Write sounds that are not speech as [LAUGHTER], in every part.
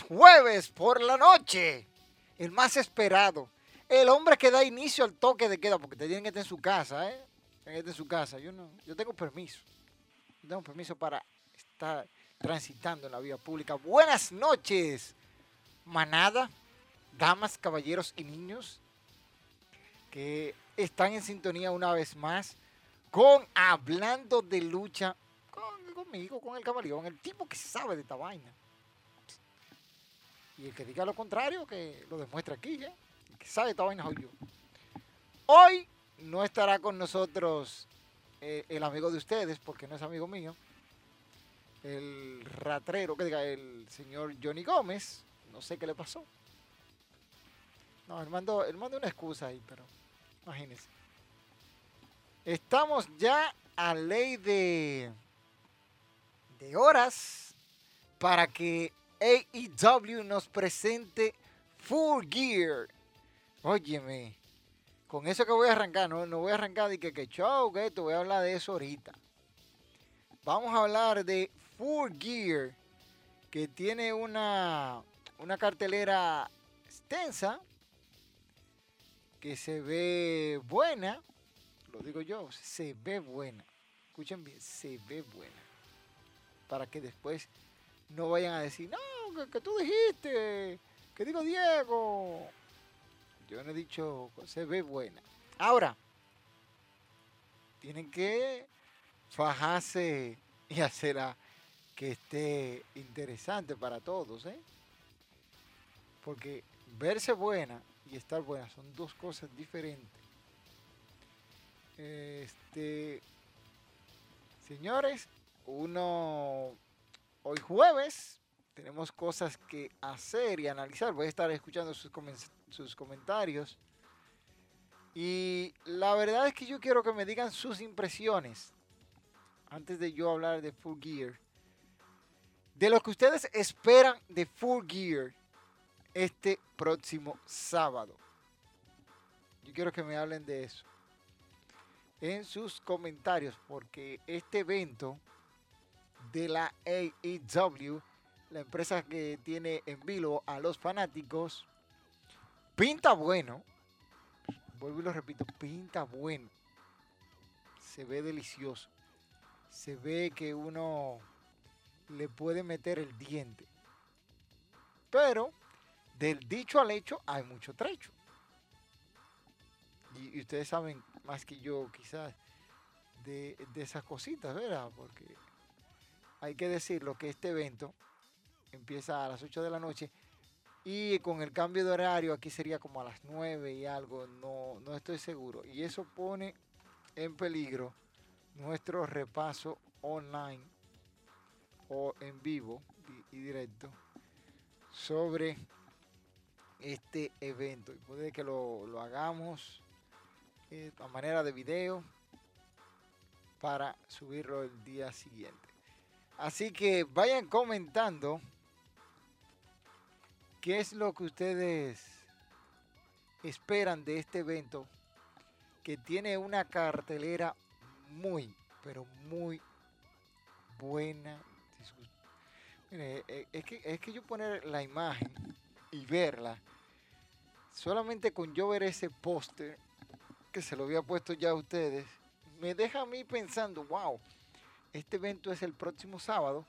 Jueves por la noche. El más esperado. El hombre que da inicio al toque de queda, porque te tienen que estar en su casa, ¿eh? En su casa. Yo no, yo tengo permiso. tengo permiso para estar transitando en la vía pública. Buenas noches, manada, damas, caballeros y niños que están en sintonía una vez más con Hablando de Lucha con, conmigo, con el camaleón, el tipo que sabe de esta vaina. Y el que diga lo contrario, que lo demuestre aquí, ¿eh? Que sabe esta vaina soy. Hoy no estará con nosotros eh, el amigo de ustedes, porque no es amigo mío. El ratrero, que diga, el señor Johnny Gómez. No sé qué le pasó. No, él mandó, él mandó una excusa ahí, pero imagínense. Estamos ya a ley de, de horas para que AEW nos presente Full Gear. Óyeme, con eso que voy a arrancar, no, no voy a arrancar de que, que show, que esto, voy a hablar de eso ahorita. Vamos a hablar de Full Gear, que tiene una, una cartelera extensa, que se ve buena, lo digo yo, se ve buena. Escuchen bien, se ve buena. Para que después no vayan a decir, no, que, tú dijiste, que digo Diego. Yo no he dicho, se ve buena. Ahora, tienen que fajarse y hacerla que esté interesante para todos, ¿eh? Porque verse buena y estar buena son dos cosas diferentes. Este, señores, uno hoy jueves tenemos cosas que hacer y analizar. Voy a estar escuchando sus, sus comentarios. Y la verdad es que yo quiero que me digan sus impresiones antes de yo hablar de Full Gear. De lo que ustedes esperan de Full Gear este próximo sábado. Yo quiero que me hablen de eso en sus comentarios porque este evento de la AEW, la empresa que tiene en vilo a los fanáticos. Pinta bueno. Vuelvo y lo repito, pinta bueno. Se ve delicioso. Se ve que uno le puede meter el diente. Pero del dicho al hecho hay mucho trecho. Y, ustedes saben más que yo quizás de, de esas cositas, ¿verdad? Porque hay que decirlo que este evento empieza a las 8 de la noche y con el cambio de horario aquí sería como a las 9 y algo, no, no estoy seguro. Y eso pone en peligro nuestro repaso online o en vivo y, directo sobre este evento. Y puede que lo, hagamos eh, a manera de video para subirlo el día siguiente. Así que vayan comentando ¿Qué es lo que ustedes esperan de este evento que tiene una cartelera muy, pero muy buena? Mire, eh, es que, es que yo poner la imagen y verla, solamente con yo ver ese póster, que se lo había puesto ya a ustedes, me deja a mí pensando, wow, este evento es el próximo sábado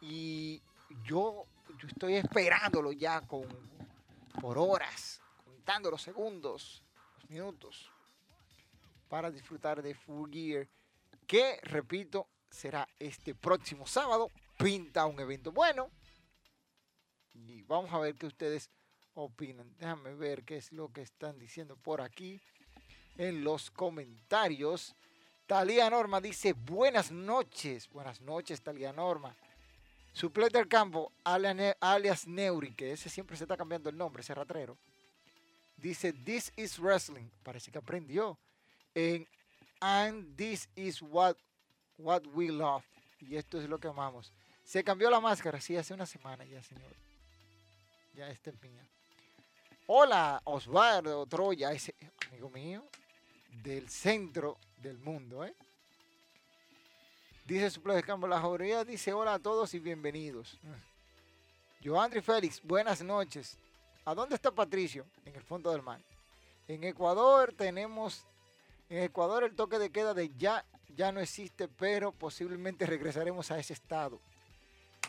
y yo, yo estoy esperándolo ya con, por horas, contando los segundos, los minutos, para disfrutar de Full Gear, que, repito, será este próximo sábado. Pinta un evento bueno. Y vamos a ver qué ustedes opinan. Déjame ver qué es lo que están diciendo por aquí en los comentarios. Talía Norma dice, buenas noches. Buenas noches, Talía Norma. Suplete del campo, alias Neuri, que ese siempre se está cambiando el nombre, ese ratrero. Dice, this is wrestling. Parece que aprendió. En And this is what, what we love. Y esto es lo que amamos. Se cambió la máscara, sí, hace una semana ya, señor. Ya está en piña. Hola, Osvaldo Troya, ese amigo mío del centro del mundo, ¿eh? Dice su de campo, la jauría dice hola a todos y bienvenidos. Joandri Félix, buenas noches. ¿A dónde está Patricio? En el fondo del mar. En Ecuador tenemos, en Ecuador el toque de queda de ya, ya no existe, pero posiblemente regresaremos a ese estado.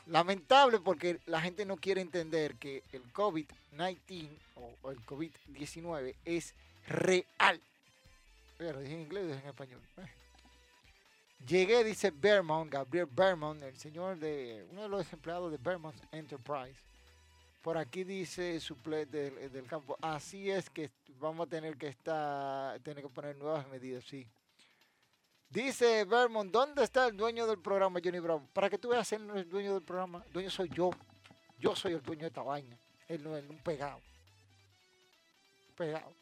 Lamentable porque la gente no quiere entender que el COVID-19 o el COVID-19 es real. Pero dije en inglés o en español. Llegué, dice Bermont, Gabriel Bermont, el señor de uno de los empleados de Bermont Enterprise. Por aquí dice suplente del, del, campo. Así es que vamos a tener que estar, tener que poner nuevas medidas, sí. Dice Vermont, ¿dónde está el dueño del programa, Johnny Brown? Para que tú veas, él no es el dueño del programa. Dueño soy yo. Yo soy el dueño de esta vaina. Él no es un pegado. Pegado.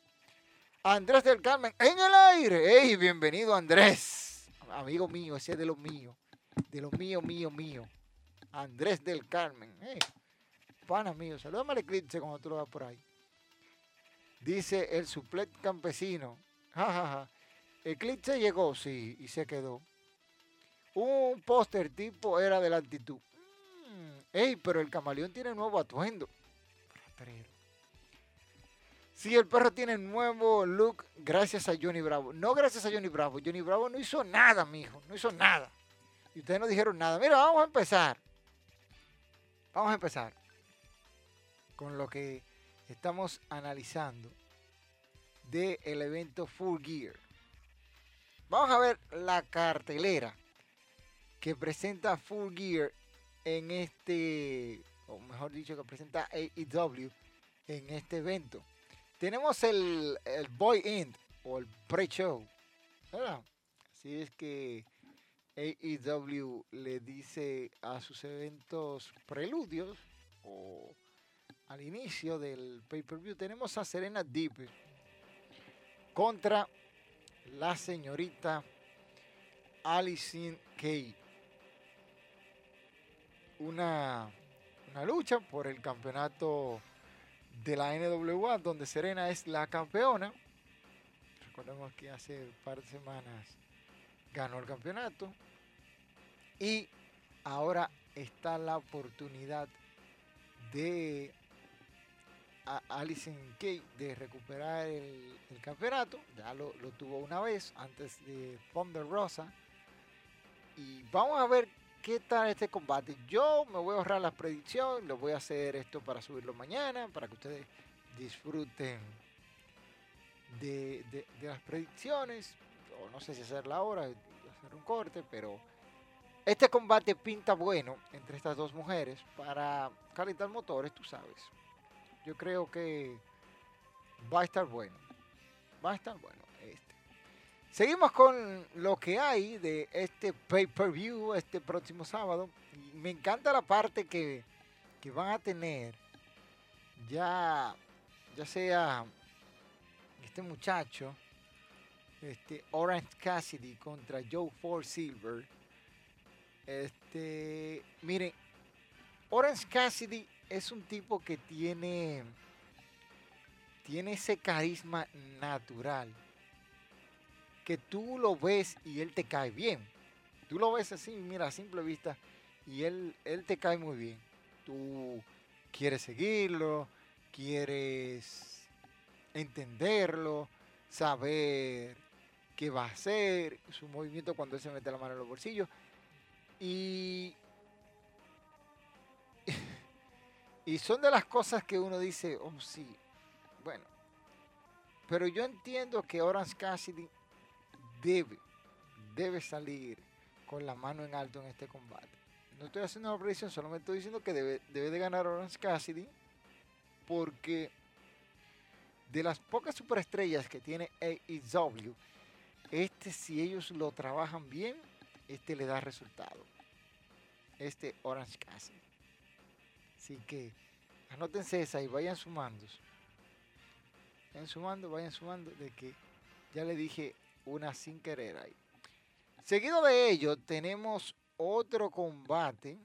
Andrés del Carmen, en el aire. ¡Ey, bienvenido Andrés! Amigo mío, ese es de los míos, de los míos, mío, mío. Andrés del Carmen, eh, pana mío, saludame al eclipse cuando tú lo vas por ahí. Dice el suplet campesino, jajaja, eclipse llegó, sí, y se quedó. Un póster tipo era de la actitud. Mm, ey, pero el camaleón tiene nuevo atuendo. Sí, el perro tiene nuevo look gracias a Johnny Bravo. No gracias a Johnny Bravo. Johnny Bravo no hizo nada, mijo. No hizo nada. Y ustedes no dijeron nada. Mira, vamos a empezar. Vamos a empezar con lo que estamos analizando del evento Full Gear. Vamos a ver la cartelera que presenta Full Gear en este, o mejor dicho, que presenta AEW en este evento. Tenemos el, el Boy End o el pre-show. Así es que AEW le dice a sus eventos preludios o al inicio del pay-per-view. Tenemos a Serena Deep contra la señorita Alison Kay. Una, una lucha por el campeonato de la NWA, donde Serena es la campeona. Recordemos que hace un par de semanas ganó el campeonato. Y ahora está la oportunidad de Alison Kay de recuperar el, campeonato. Ya lo, lo, tuvo una vez antes de Thunder Rosa. Y vamos a ver ¿qué tal este combate? Yo me voy a ahorrar las predicciones, lo voy a hacer esto para subirlo mañana, para que ustedes disfruten de, las predicciones. No sé si hacerla ahora, hacer un corte, pero este combate pinta bueno entre estas dos mujeres para calentar motores, tú sabes. Yo creo que va a estar bueno. Va a estar bueno. Seguimos con lo que hay de este pay-per-view este próximo sábado. me encanta la parte que, van a tener ya, ya sea este muchacho, este Orange Cassidy contra Joe Ford Silver. Este, miren, Orange Cassidy es un tipo que tiene, tiene ese carisma natural. Que tú lo ves y él te cae bien. Tú lo ves así, mira, a simple vista, y él, él te cae muy bien. Tú quieres seguirlo, quieres entenderlo, saber qué va a hacer, su movimiento cuando él se mete la mano en los bolsillos. Y, y son de las cosas que uno dice, oh sí, bueno. Pero yo entiendo que Orange Cassidy debe, debe salir con la mano en alto en este combate. No estoy haciendo una predicción, solamente estoy diciendo que debe, debe de ganar Orange Cassidy porque de las pocas superestrellas que tiene AEW, este si ellos lo trabajan bien, este le da resultado. Este Orange Cassidy. Así que anótense esa y vayan sumando. Vayan sumando, vayan sumando de que ya le dije una sin querer ahí. Seguido de ello tenemos otro combate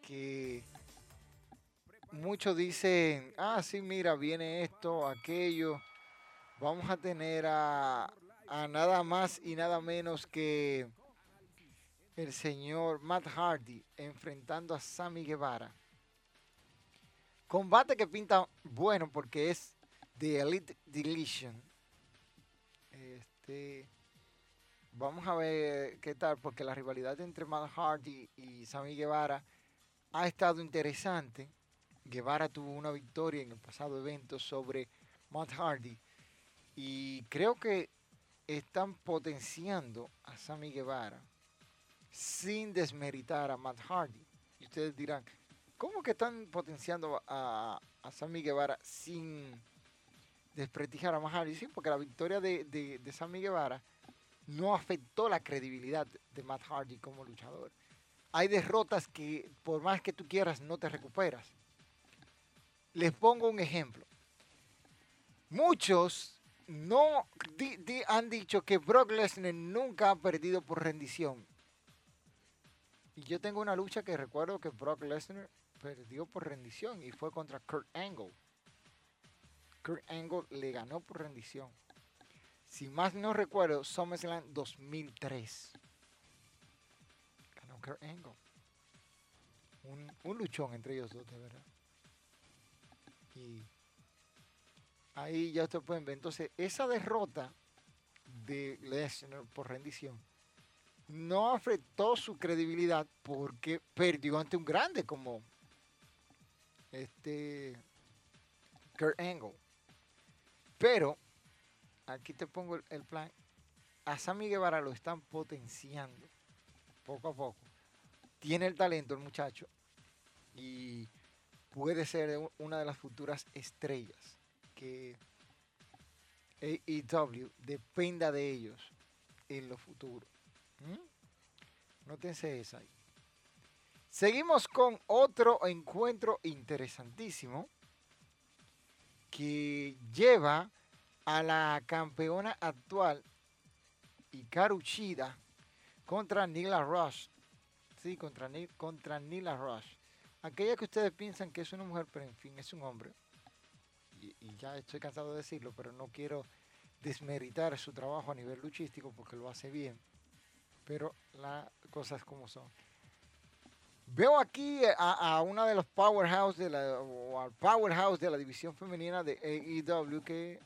que muchos dicen, ah, sí, mira, viene esto, aquello. Vamos a tener a, a nada más y nada menos que el señor Matt Hardy enfrentando a Sammy Guevara. Combate que pinta bueno porque es de Elite Deletion. Vamos a ver qué tal, porque la rivalidad entre Matt Hardy y Sammy Guevara ha estado interesante. Guevara tuvo una victoria en el pasado evento sobre Matt Hardy y creo que están potenciando a Sammy Guevara sin desmeritar a Matt Hardy. Y ustedes dirán, ¿cómo que están potenciando a, a Sammy Guevara sin desprestigiar a Matt Hardy? Sí, porque la victoria de, de, de Sammy Guevara no afectó la credibilidad de Matt Hardy como luchador. Hay derrotas que por más que tú quieras no te recuperas. Les pongo un ejemplo. Muchos no han dicho que Brock Lesnar nunca ha perdido por rendición. Y yo tengo una lucha que recuerdo que Brock Lesnar perdió por rendición y fue contra Kurt Angle. Kurt Angle le ganó por rendición. Si más no recuerdo, SummerSlam 2003. Ganó Kurt Angle. Un, un luchón entre ellos dos, de verdad. Y ahí ya ustedes pueden ver. Entonces, esa derrota de Lesnar por rendición no afectó su credibilidad porque perdió ante un grande como este Kurt Angle. Pero, aquí te pongo el, plan. A Sammy Guevara lo están potenciando poco a poco. Tiene el talento el muchacho y puede ser una de las futuras estrellas que AEW dependa de ellos en lo futuro. ¿Mm? Nótense esa ahí. Seguimos con otro encuentro interesantísimo que lleva a la campeona actual Hikaru Shida contra Nila Rush. Sí, contra, contra Nila Rush. Aquella que ustedes piensan que es una mujer, pero en fin, es un hombre y, ya estoy cansado de decirlo, pero no quiero desmeritar su trabajo a nivel luchístico porque lo hace bien. Pero las cosas como son. Veo aquí a, una de los powerhouse de la, o powerhouse de la división femenina de AEW que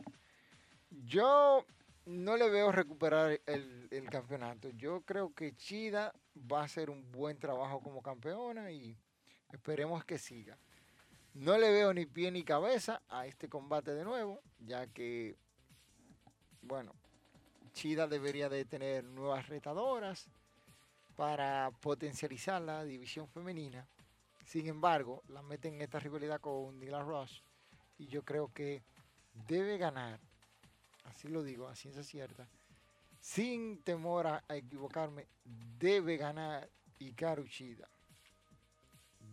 yo no le veo recuperar el, el, campeonato. Yo creo que Chida va a hacer un buen trabajo como campeona y esperemos que siga. No le veo ni pie ni cabeza a este combate de nuevo, ya que, bueno, Chida debería de tener nuevas retadoras para potencializar la división femenina. Sin embargo, la meten en esta rivalidad con Dylan Ross y yo creo que debe ganar, así lo digo, a ciencia cierta, sin temor a, equivocarme, debe ganar Ikaru Chida.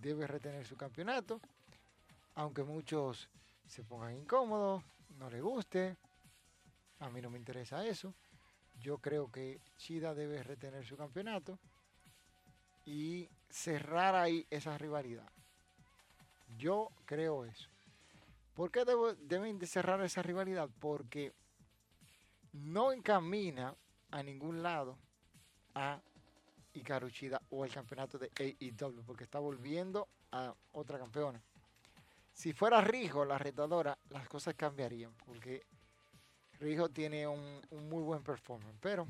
Debe retener su campeonato aunque muchos se pongan incómodos, no les guste, a mí no me interesa eso. Yo creo que Chida debe retener su campeonato y cerrar ahí esa rivalidad. Yo creo eso. ¿Por qué deben de cerrar esa rivalidad? Porque no encamina a ningún lado a Hikaru o el campeonato de AEW, porque está volviendo a otra campeona. Si fuera Rijo la retadora, las cosas cambiarían, porque Rijo tiene un muy buen performance, pero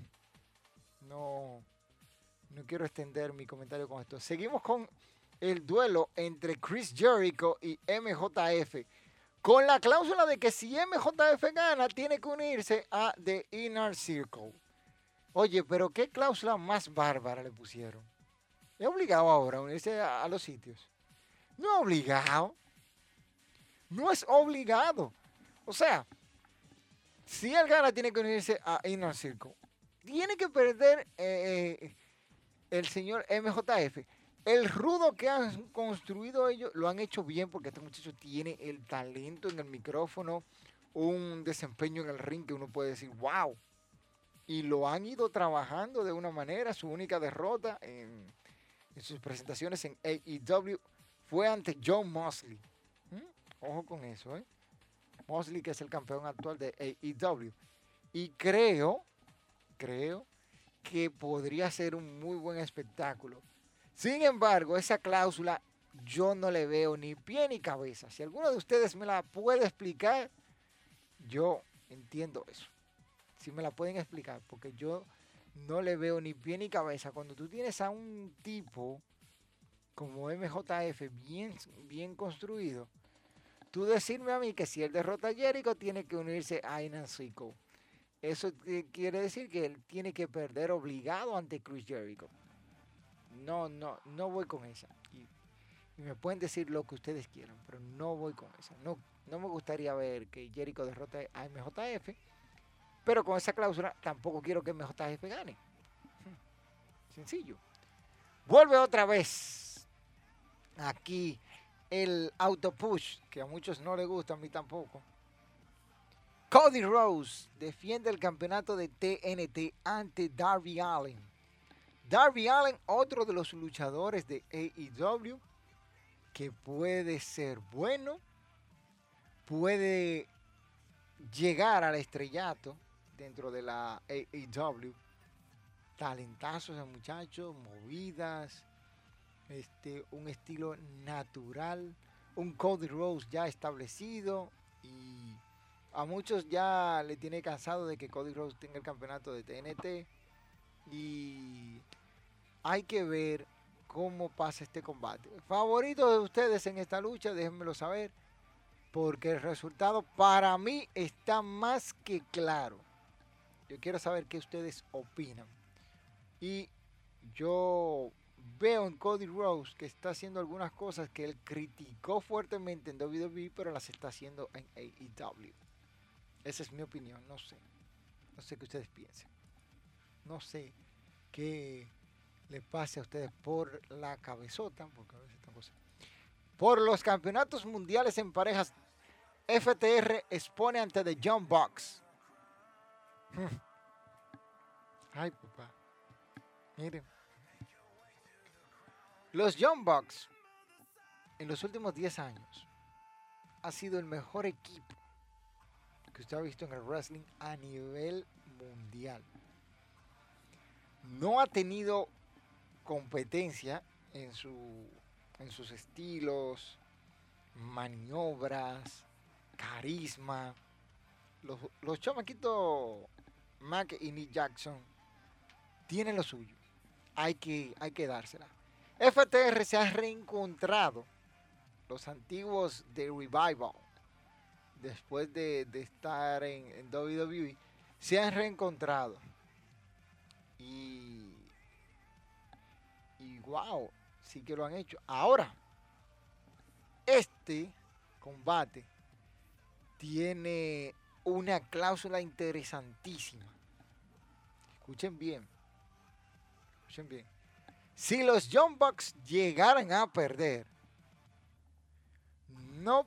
no, no quiero extender mi comentario con esto. Seguimos con el duelo entre Chris Jericho y MJF. Con la cláusula de que si MJF gana, tiene que unirse a The Inner Circle. Oye, pero qué cláusula más bárbara le pusieron. Es obligado ahora a unirse a, los sitios. No es obligado. No es obligado. O sea, si él gana, tiene que unirse a Inner Circle. Tiene que perder eh, eh, el señor MJF. El rudo que han construido ellos lo han hecho bien porque este muchacho tiene el talento en el micrófono, un desempeño en el ring que uno puede decir, wow. Y lo han ido trabajando de una manera. Su única derrota en, sus presentaciones en AEW fue ante John Mosley. ¿Mm? Ojo con eso, ¿eh? Mosley, que es el campeón actual de AEW. Y creo, creo que podría ser un muy buen espectáculo sin embargo, esa cláusula yo no le veo ni pie ni cabeza. Si alguno de ustedes me la puede explicar, yo entiendo eso. Si me la pueden explicar, porque yo no le veo ni pie ni cabeza. Cuando tú tienes a un tipo como MJF bien, bien construido, tú decirme a mí que si él derrota a Jericho, tiene que unirse a Inan Eso quiere decir que él tiene que perder obligado ante Chris Jericho no, no, no voy con esa. Y, me pueden decir lo que ustedes quieran, pero no voy con esa. No, no me gustaría ver que Jericho derrote a MJF, pero con esa cláusula tampoco quiero que MJF gane. Hmm, sencillo. Vuelve otra vez aquí el auto push, que a muchos no les gusta, a mí tampoco. Cody Rose defiende el campeonato de TNT ante Darby Allen. Darby Allen, otro de los luchadores de AEW, que puede ser bueno, puede llegar al estrellato dentro de la AEW. Talentazos de muchachos, movidas, este, un estilo natural, un Cody Rose ya establecido y a muchos ya le tiene cansado de que Cody Rose tenga el campeonato de TNT y hay que ver cómo pasa este combate. Favorito de ustedes en esta lucha, déjenmelo saber, porque el resultado para mí está más que claro. Yo quiero saber qué ustedes opinan. Y yo veo en Cody Rose que está haciendo algunas cosas que él criticó fuertemente en WWE, pero las está haciendo en AEW. Esa es mi opinión, no sé. No sé qué ustedes piensen. No sé qué le pase a ustedes por la cabezota, porque a veces Por los campeonatos mundiales en parejas, FTR expone ante The John Box. [LAUGHS] Ay, papá. Miren. Los John Bucks en los últimos 10 años ha sido el mejor equipo que usted ha visto en el wrestling a nivel mundial. No ha tenido competencia en, su, en sus estilos, maniobras, carisma. Los, los chamaquitos Mac y Nick Jackson tienen lo suyo. Hay que, hay que dársela. FTR se ha reencontrado. Los antiguos de Revival, después de, estar en, en WWE, se han reencontrado. Y y wow, sí que lo han hecho. Ahora, este combate tiene una cláusula interesantísima. Escuchen bien. Escuchen bien. Si los John Bucks llegaran a perder, no,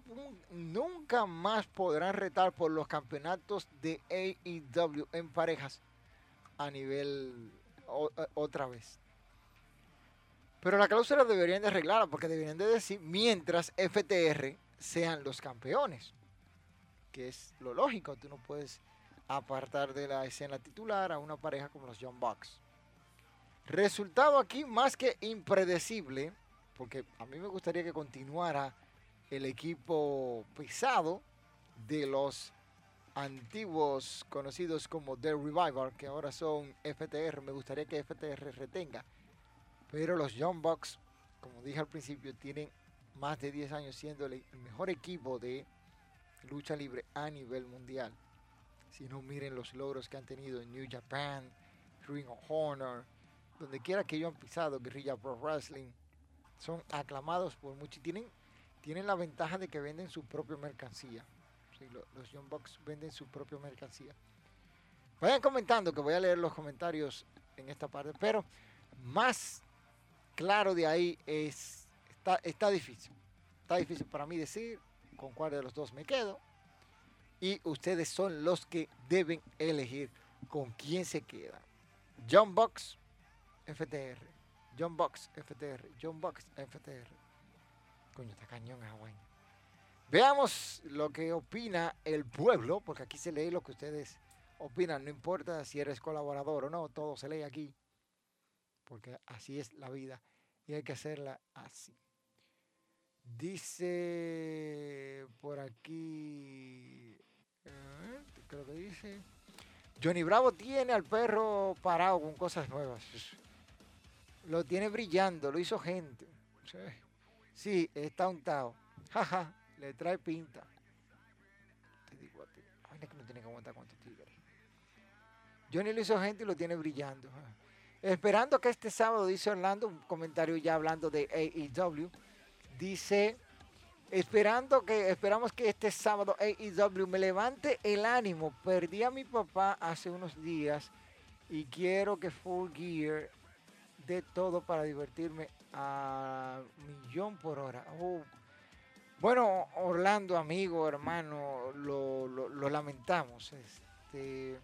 nunca más podrán retar por los campeonatos de AEW en parejas a nivel otra vez. Pero la cláusula deberían de arreglarla porque deberían de decir mientras FTR sean los campeones, que es lo lógico, tú no puedes apartar de la escena titular a una pareja como los John Bucks. Resultado aquí más que impredecible, porque a mí me gustaría que continuara el equipo pesado de los antiguos conocidos como The Revival, que ahora son FTR. Me gustaría que FTR retenga. Pero los Young Bucks, como dije al principio, tienen más de 10 años siendo el mejor equipo de lucha libre a nivel mundial. Si no miren los logros que han tenido en New Japan, Ring of Honor, donde quiera que ellos han pisado, Guerrilla Pro Wrestling, son aclamados por muchos y tienen, tienen la ventaja de que venden su propia mercancía. los Young Bucks venden su propia mercancía. Vayan comentando, que voy a leer los comentarios en esta parte, pero más claro de ahí es, está, está difícil. Está difícil para mí decir con cuál de los dos me quedo. Y ustedes son los que deben elegir con quién se queda. John Box, FTR. John Box, FTR. John Box, FTR. Coño, está cañón Hawái. Veamos lo que opina el pueblo, porque aquí se lee lo que ustedes opinan. No importa si eres colaborador o no, todo se lee aquí. Porque así es la vida y hay que hacerla así. Dice por aquí, creo que dice, Johnny Bravo tiene al perro parado con cosas nuevas. Lo tiene brillando, lo hizo gente. Está untado. Jaja, le trae pinta. Te digo a ti, ay, que no tiene que aguantar cuántos tigres. Johnny lo hizo gente y lo tiene brillando. Esperando que este sábado, dice Orlando, un comentario ya hablando de AEW, dice, esperando que, esperamos que este sábado AEW me levante el ánimo. Perdí a mi papá hace unos días y quiero que Full Gear dé todo para divertirme a millón por hora. Oh. Bueno, Orlando, amigo, hermano, lo, lo lamentamos. Este,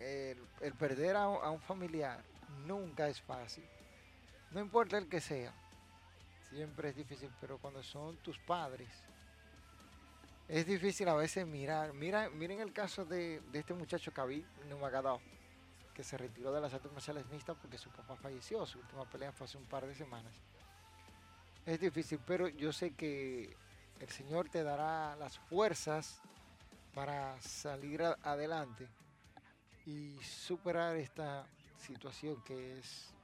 el, perder a, un familiar nunca es fácil. No importa el que sea. Siempre es difícil, pero cuando son tus padres, es difícil a veces mirar. Mira, miren el caso de, este muchacho Khabib Nurmagomedov, que se retiró de las artes marciales mixtas porque su papá falleció. Su última pelea fue hace un par de semanas. Es difícil, pero yo sé que el Señor te dará las fuerzas para salir adelante y superar esta situación que es,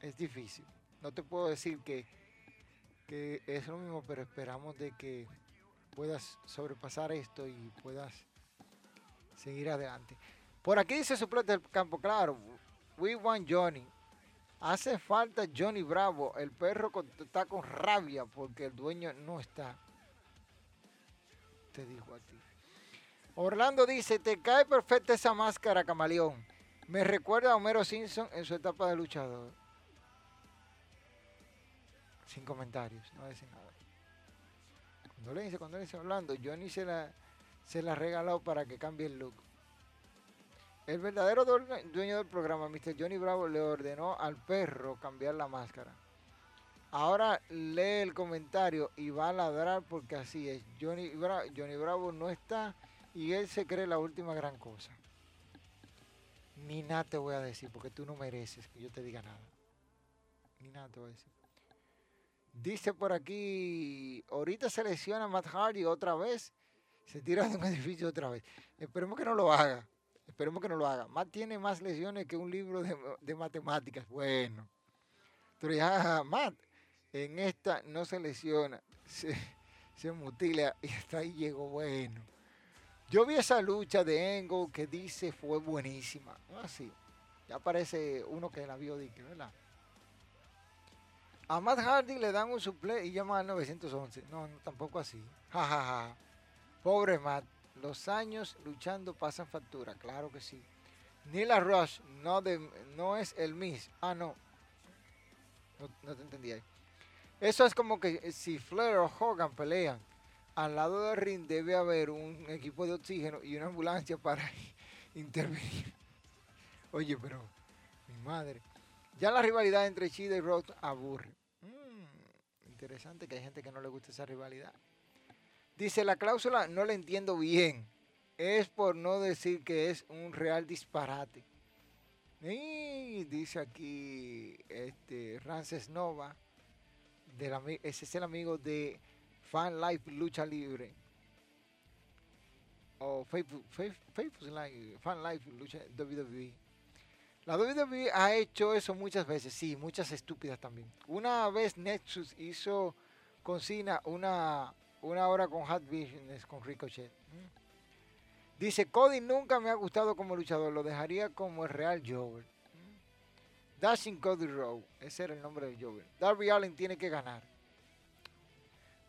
es difícil. No te puedo decir que, que es lo mismo, pero esperamos de que puedas sobrepasar esto y puedas seguir adelante. Por aquí dice suplente del campo claro. We want Johnny. Hace falta Johnny Bravo. El perro está con rabia porque el dueño no está. Te digo a ti. Orlando dice, te cae perfecta esa máscara, camaleón. Me recuerda a Homero Simpson en su etapa de luchador. Sin comentarios, no dice nada. Cuando le dice, cuando le dice Orlando, Johnny se la, se la regaló para que cambie el look. El verdadero dueño del programa, Mr. Johnny Bravo, le ordenó al perro cambiar la máscara. Ahora lee el comentario y va a ladrar porque así es. Johnny Bravo no está y él se cree la última gran cosa. Ni nada te voy a decir porque tú no mereces que yo te diga nada. Ni nada te voy a decir. Dice por aquí, ahorita se lesiona Matt Hardy otra vez, se tira de un [LAUGHS] edificio otra vez. Esperemos que no lo haga. Esperemos que no lo haga. Matt tiene más lesiones que un libro de, matemáticas. Bueno. Pero ya, Matt, en esta no se lesiona, se, se mutila y hasta ahí llegó bueno. Yo vi esa lucha de Engo que dice fue buenísima. Así. Ya parece uno que la vio, ¿verdad? A Matt Hardy le dan un suple y llama al 911. No, no tampoco así. Ja, Pobre Matt. Los años luchando pasan factura. Claro que sí. Nila Rush no, de, no es el Miss. Ah, no. no. Te entendí ahí. Eso es como que si Flair o Hogan pelean al lado del ring debe haber un equipo de oxígeno y una ambulancia para [LAUGHS] intervenir. Oye, pero mi madre. Ya la rivalidad entre Chida y Roth aburre. Mm, interesante que hay gente que no le gusta esa rivalidad. Dice, la cláusula no la entiendo bien. Es por no decir que es un real disparate. Y dice aquí este Rances Nova, ese es el amigo de Fan Life Lucha Libre. O Facebook, Fan Life Lucha WWE. La WWE ha hecho eso muchas veces, sí, muchas estúpidas también. Una vez Nexus hizo con Cena una, una hora con Hot Business con Ricochet. Dice, Cody nunca me ha gustado como luchador, lo dejaría como el Real Jover. Dashing Cody Rowe, ese era el nombre del Jover. Darby Allen tiene que ganar.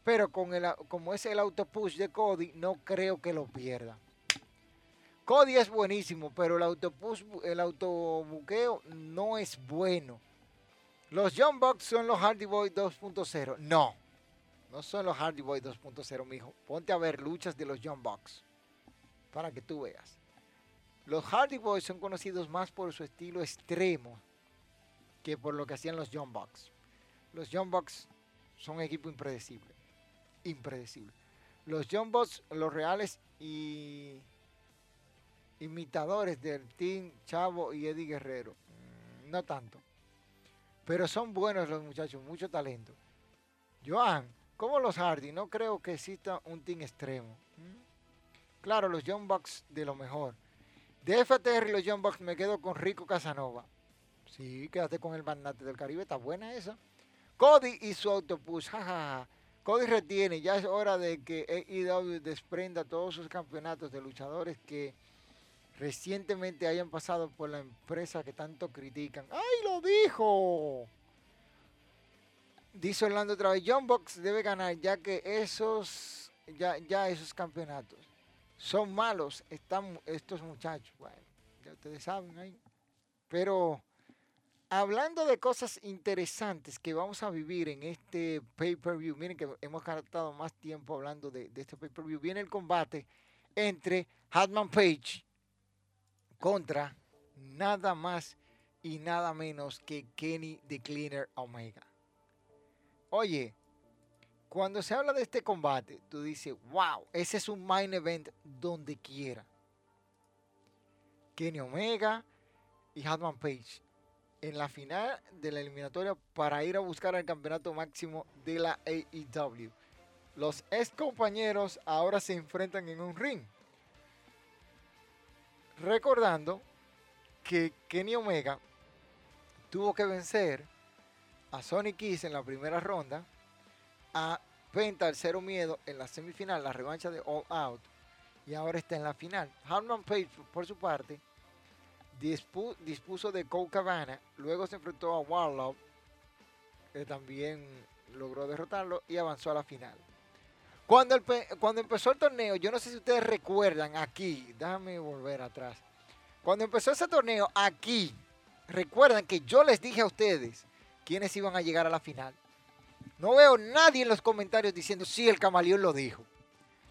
Pero con el, como es el autopush de Cody, no creo que lo pierda. Cody es buenísimo, pero el autopush, el autobuqueo no es bueno. Los Young Bucks son los Hardy Boys 2.0. No, no son los Hardy Boys 2.0, mijo. Ponte a ver luchas de los Young Bucks para que tú veas. Los Hardy Boys son conocidos más por su estilo extremo que por lo que hacían los Young Bucks. Los Young Bucks son un equipo impredecible. Impredecible. Los Young Bucks, los reales y imitadores del Team Chavo y Eddie Guerrero. Mm, no tanto. Pero son buenos los muchachos, mucho talento. Joan, como los Hardy, no creo que exista un team extremo. Claro, los Young Bucks de lo mejor. De FTR y los Young Bucks me quedo con Rico Casanova. Sí, quédate con el magnate del Caribe, está buena esa. Cody y su autopush, jajaja. Cody retiene, ya es hora de que AEW desprenda todos sus campeonatos de luchadores que recientemente hayan pasado por la empresa que tanto critican. ¡Ay, lo dijo! Dice Orlando otra vez, John Box debe ganar ya que esos, ya, ya esos campeonatos son malos están estos muchachos. Bueno, ya ustedes saben ahí. Pero hablando de cosas interesantes que vamos a vivir en este pay-per-view, miren que hemos gastado más tiempo hablando de, de este pay-per-view, viene el combate entre Hatman Page contra nada más y nada menos que Kenny the Cleaner Omega. Oye, cuando se habla de este combate, tú dices, wow, ese es un main event donde quiera. Kenny Omega y Hatman Page en la final de la eliminatoria para ir a buscar el campeonato máximo de la AEW. Los ex compañeros ahora se enfrentan en un ring. Recordando que Kenny Omega tuvo que vencer a Sonic Kiss en la primera ronda, a Penta el Cero Miedo en la semifinal, la revancha de All Out, y ahora está en la final. Harman Page, por su parte, dispuso de Cole Cabana, luego se enfrentó a Warlock, que también logró derrotarlo y avanzó a la final. Cuando, cuando empezó el torneo, yo no sé si ustedes recuerdan aquí, déjame volver atrás. Cuando empezó ese torneo aquí, recuerdan que yo les dije a ustedes quiénes iban a llegar a la final. No veo nadie en los comentarios diciendo, sí, el camaleón lo dijo.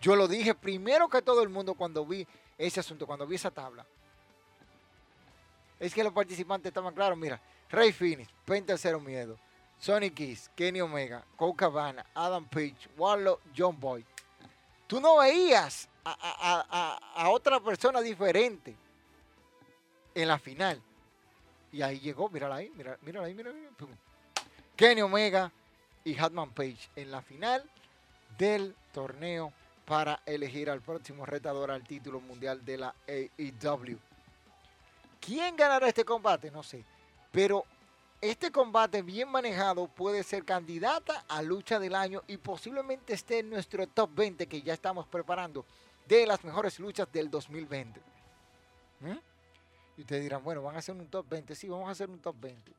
Yo lo dije primero que todo el mundo cuando vi ese asunto, cuando vi esa tabla. Es que los participantes estaban claros, mira, Rey Phoenix, Penta Cero Miedo, Sonic Kiss, Kenny Omega, Cole Cabana, Adam Page, Warlock, John Boy. Tú no veías a, otra persona diferente en la final. Y ahí llegó, mírala ahí, mira, mírala ahí, mira, Kenny Omega y Hatman Page en la final del torneo para elegir al próximo retador al título mundial de la AEW. ¿Quién ganará este combate? No sé. Pero este combate bien manejado puede ser candidata a lucha del año y posiblemente esté en nuestro top 20 que ya estamos preparando de las mejores luchas del 2020. ¿Mm? Y ustedes dirán, bueno, van a hacer un top 20. Sí, vamos a hacer un top 20.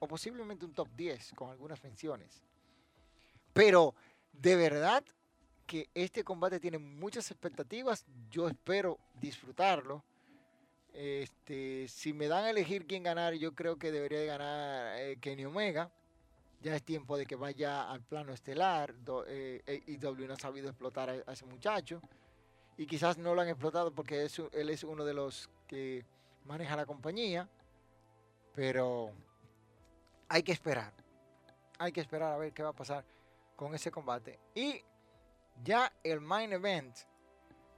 O posiblemente un top 10 con algunas menciones. Pero de verdad que este combate tiene muchas expectativas. Yo espero disfrutarlo. Este, si me dan a elegir quién ganar, yo creo que debería de ganar eh, Kenny Omega. Ya es tiempo de que vaya al plano estelar. y eh, W no ha sabido explotar a, ese muchacho. Y quizás no lo han explotado porque él es uno de los que maneja la compañía. Pero hay que esperar. Hay que esperar a ver qué va a pasar con ese combate. Y ya el main event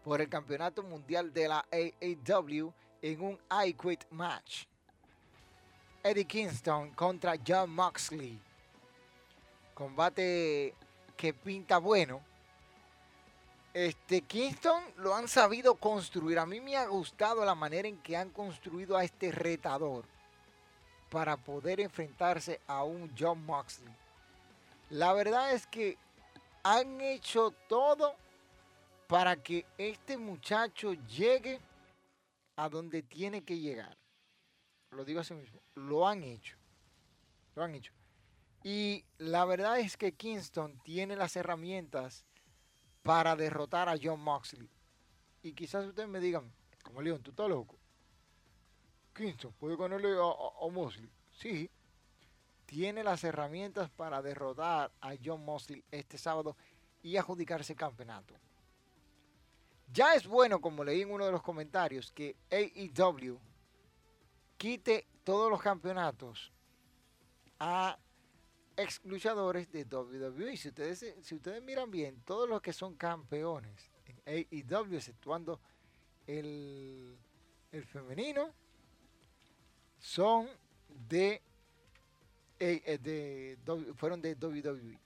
por el campeonato mundial de la AAW en un I Quit match. Eddie Kingston contra John Moxley. Combate que pinta bueno. Este Kingston lo han sabido construir. A mí me ha gustado la manera en que han construido a este retador para poder enfrentarse a un John Moxley. La verdad es que han hecho todo para que este muchacho llegue a donde tiene que llegar. Lo digo así mismo. Lo han hecho. Lo han hecho. Y la verdad es que Kingston tiene las herramientas para derrotar a John Moxley. Y quizás ustedes me digan, como León, tú estás loco. Kingston puede ganarle a, a Moxley. Sí, tiene las herramientas para derrotar a John Moxley este sábado y adjudicarse el campeonato. Ya es bueno, como leí en uno de los comentarios, que AEW quite todos los campeonatos a ex luchadores de WWE. Si ustedes, si ustedes miran bien, todos los que son campeones en AEW, exceptuando el, el femenino, son de, eh, eh, de, fueron de WWE.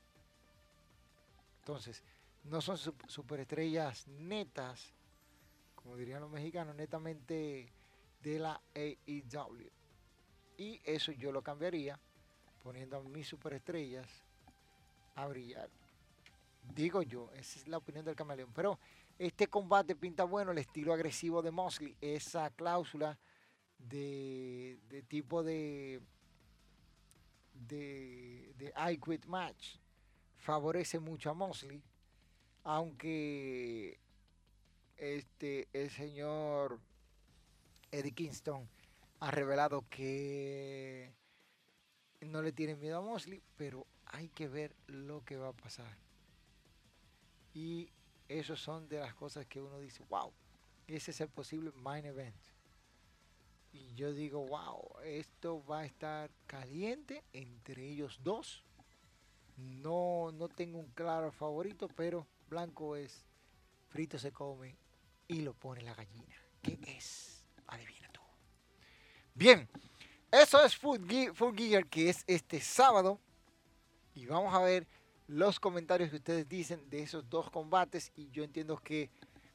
Entonces, no son superestrellas netas, como dirían los mexicanos, netamente de la AEW. Y eso yo lo cambiaría poniendo a mis superestrellas a brillar. Digo yo, esa es la opinión del camaleón. Pero este combate pinta bueno, el estilo agresivo de Mosley, esa cláusula de, tipo de, de, de I Quit Match favorece mucho a Mosley aunque este, el señor Eddie Kingston ha revelado que no le tiene miedo a Mosley, pero hay que ver lo que va a pasar. Y eso son de las cosas que uno dice, wow, ese es el posible main event. Y yo digo, wow, esto va a estar caliente entre ellos dos. No, no tengo un claro favorito, pero blanco es frito se come y lo pone la gallina. ¿Qué es? Adivina tú. Bien, eso es Food Gear, que es este sábado. Y vamos a ver los comentarios que ustedes dicen de esos dos combates. Y yo entiendo que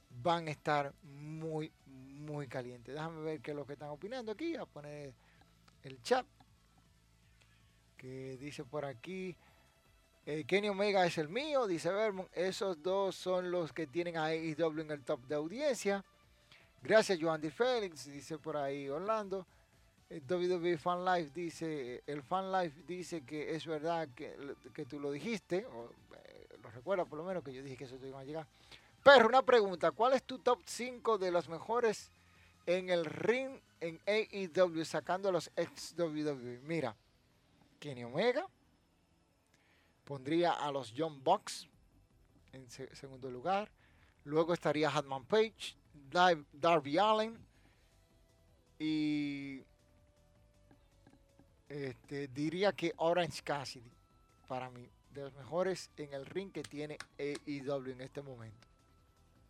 van a estar muy, muy calientes. Déjame ver qué es lo que están opinando aquí. A poner el chat. Que dice por aquí. Eh, Kenny Omega es el mío, dice Vermont. Esos dos son los que tienen a AEW en el top de audiencia. Gracias, Joan D. Félix, dice por ahí Orlando. El WWE Fan Life dice, el Fan Life dice que es verdad que, tú lo dijiste, o, eh, lo recuerdo por lo menos que yo dije que eso te iba a llegar. Pero una pregunta, ¿cuál es tu top 5 de los mejores en el ring en AEW sacando a los ex WWE? Mira, Kenny Omega, Pondría a los John Bucks en segundo lugar. Luego estaría Hatman Page, Darby Allen y este, diría que Orange Cassidy para mí de los mejores en el ring que tiene AEW en este momento.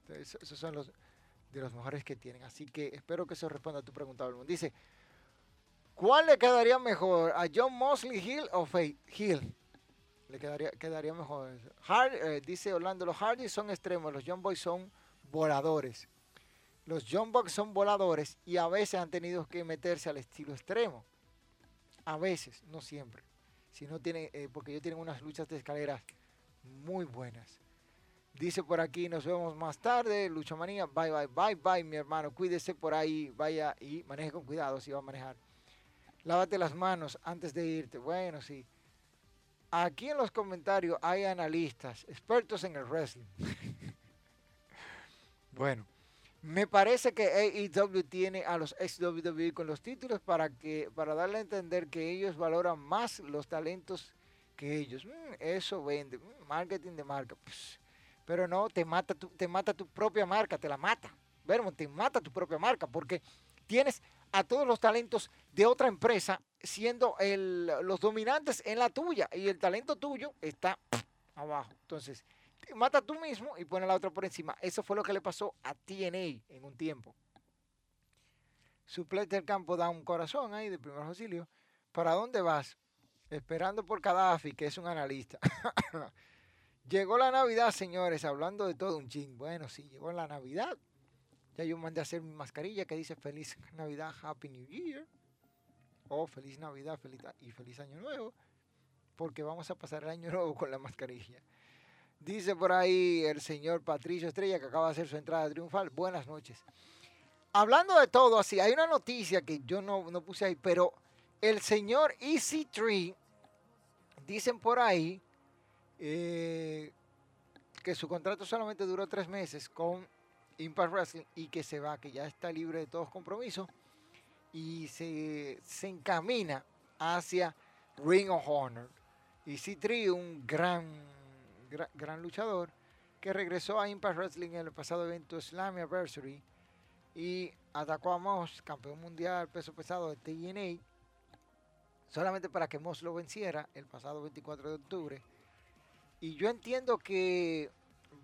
esos son los de los mejores que tienen. Así que espero que eso responda a tu pregunta. Dice, ¿cuál le quedaría mejor a John Mosley Hill o Faith Hill? Le quedaría, quedaría mejor. Hard, eh, dice Orlando, los Hardy son extremos, los John Boys son voladores. Los John Boys son voladores y a veces han tenido que meterse al estilo extremo. A veces, no siempre. Si no tiene, eh, porque ellos tienen unas luchas de escaleras muy buenas. Dice por aquí, nos vemos más tarde. Lucha manía, bye bye, bye bye, mi hermano. Cuídese por ahí, vaya y maneje con cuidado si va a manejar. Lávate las manos antes de irte. Bueno, sí. Aquí en los comentarios hay analistas, expertos en el wrestling. [LAUGHS] bueno, me parece que AEW tiene a los ex WWE con los títulos para que para darle a entender que ellos valoran más los talentos que ellos. Mm, eso vende, mm, marketing de marca. pero no, te mata, tu, te mata tu propia marca, te la mata. Vermo, te mata tu propia marca porque tienes a todos los talentos de otra empresa siendo los dominantes en la tuya y el talento tuyo está abajo. Entonces, mata tú mismo y pone la otra por encima. Eso fue lo que le pasó a TNA en un tiempo. Suplete del campo da un corazón ahí de primer auxilio. ¿Para dónde vas? Esperando por Gaddafi, que es un analista. [LAUGHS] llegó la Navidad, señores, hablando de todo un ching. Bueno, sí, llegó la Navidad. Ya yo mandé a hacer mi mascarilla que dice Feliz Navidad, Happy New Year. O Feliz Navidad feliz, y Feliz Año Nuevo. Porque vamos a pasar el Año Nuevo con la mascarilla. Dice por ahí el señor Patricio Estrella que acaba de hacer su entrada triunfal. Buenas noches. Hablando de todo así, hay una noticia que yo no, no puse ahí, pero el señor Easy Tree, dicen por ahí, eh, que su contrato solamente duró tres meses con Impact Wrestling y que se va, que ya está libre de todos compromisos y se, encamina hacia Ring of Honor. Easy Tree, un gran, gran, luchador que regresó a Impact Wrestling en el pasado evento Slam Anniversary y atacó a Moss, campeón mundial peso pesado de TNA solamente para que Moss lo venciera el pasado 24 de octubre. Y yo entiendo que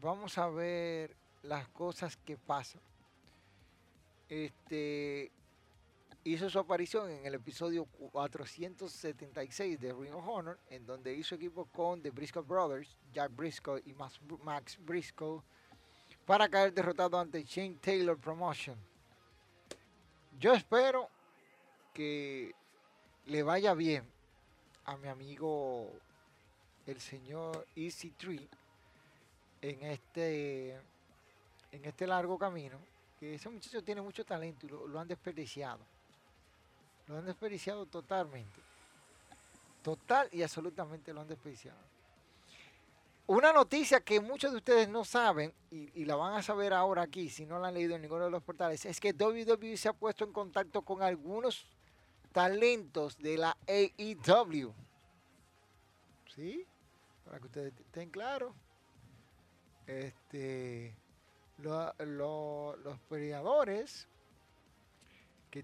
vamos a ver las cosas que pasan. Este hizo su aparición en el episodio 476 de Ring of Honor, en donde hizo equipo con The Briscoe Brothers, Jack Briscoe y Max Briscoe, para caer derrotado ante Shane Taylor Promotion. Yo espero que le vaya bien a mi amigo el señor Easy Tree en este en este largo camino que ese muchacho tiene mucho talento y lo, han desperdiciado lo han desperdiciado totalmente total y absolutamente lo han desperdiciado una noticia que muchos de ustedes no saben y, la van a saber ahora aquí si no la han leído en ninguno de los portales es que WWE se ha puesto en contacto con algunos talentos de la AEW. ¿Sí? Para que ustedes estén claros. Este, los peleadores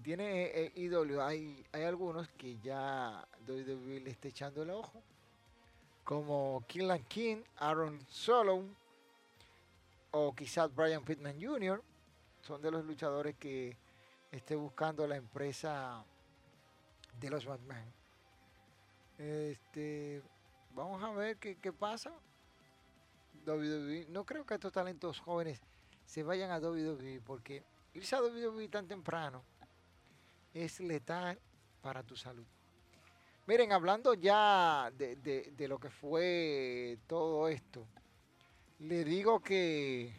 tiene AEW, hay, hay algunos que ya WWE le está echando el ojo. Como Killan King, Aaron Solo o quizás Brian Pittman Jr. Son de los luchadores que esté buscando la empresa de los Batman. Este, vamos a ver qué, pasa. WWE, no creo que estos talentos jóvenes se vayan a WWE porque irse a WWE tan temprano es letal para tu salud. Miren, hablando ya de, de lo que fue todo esto, le digo que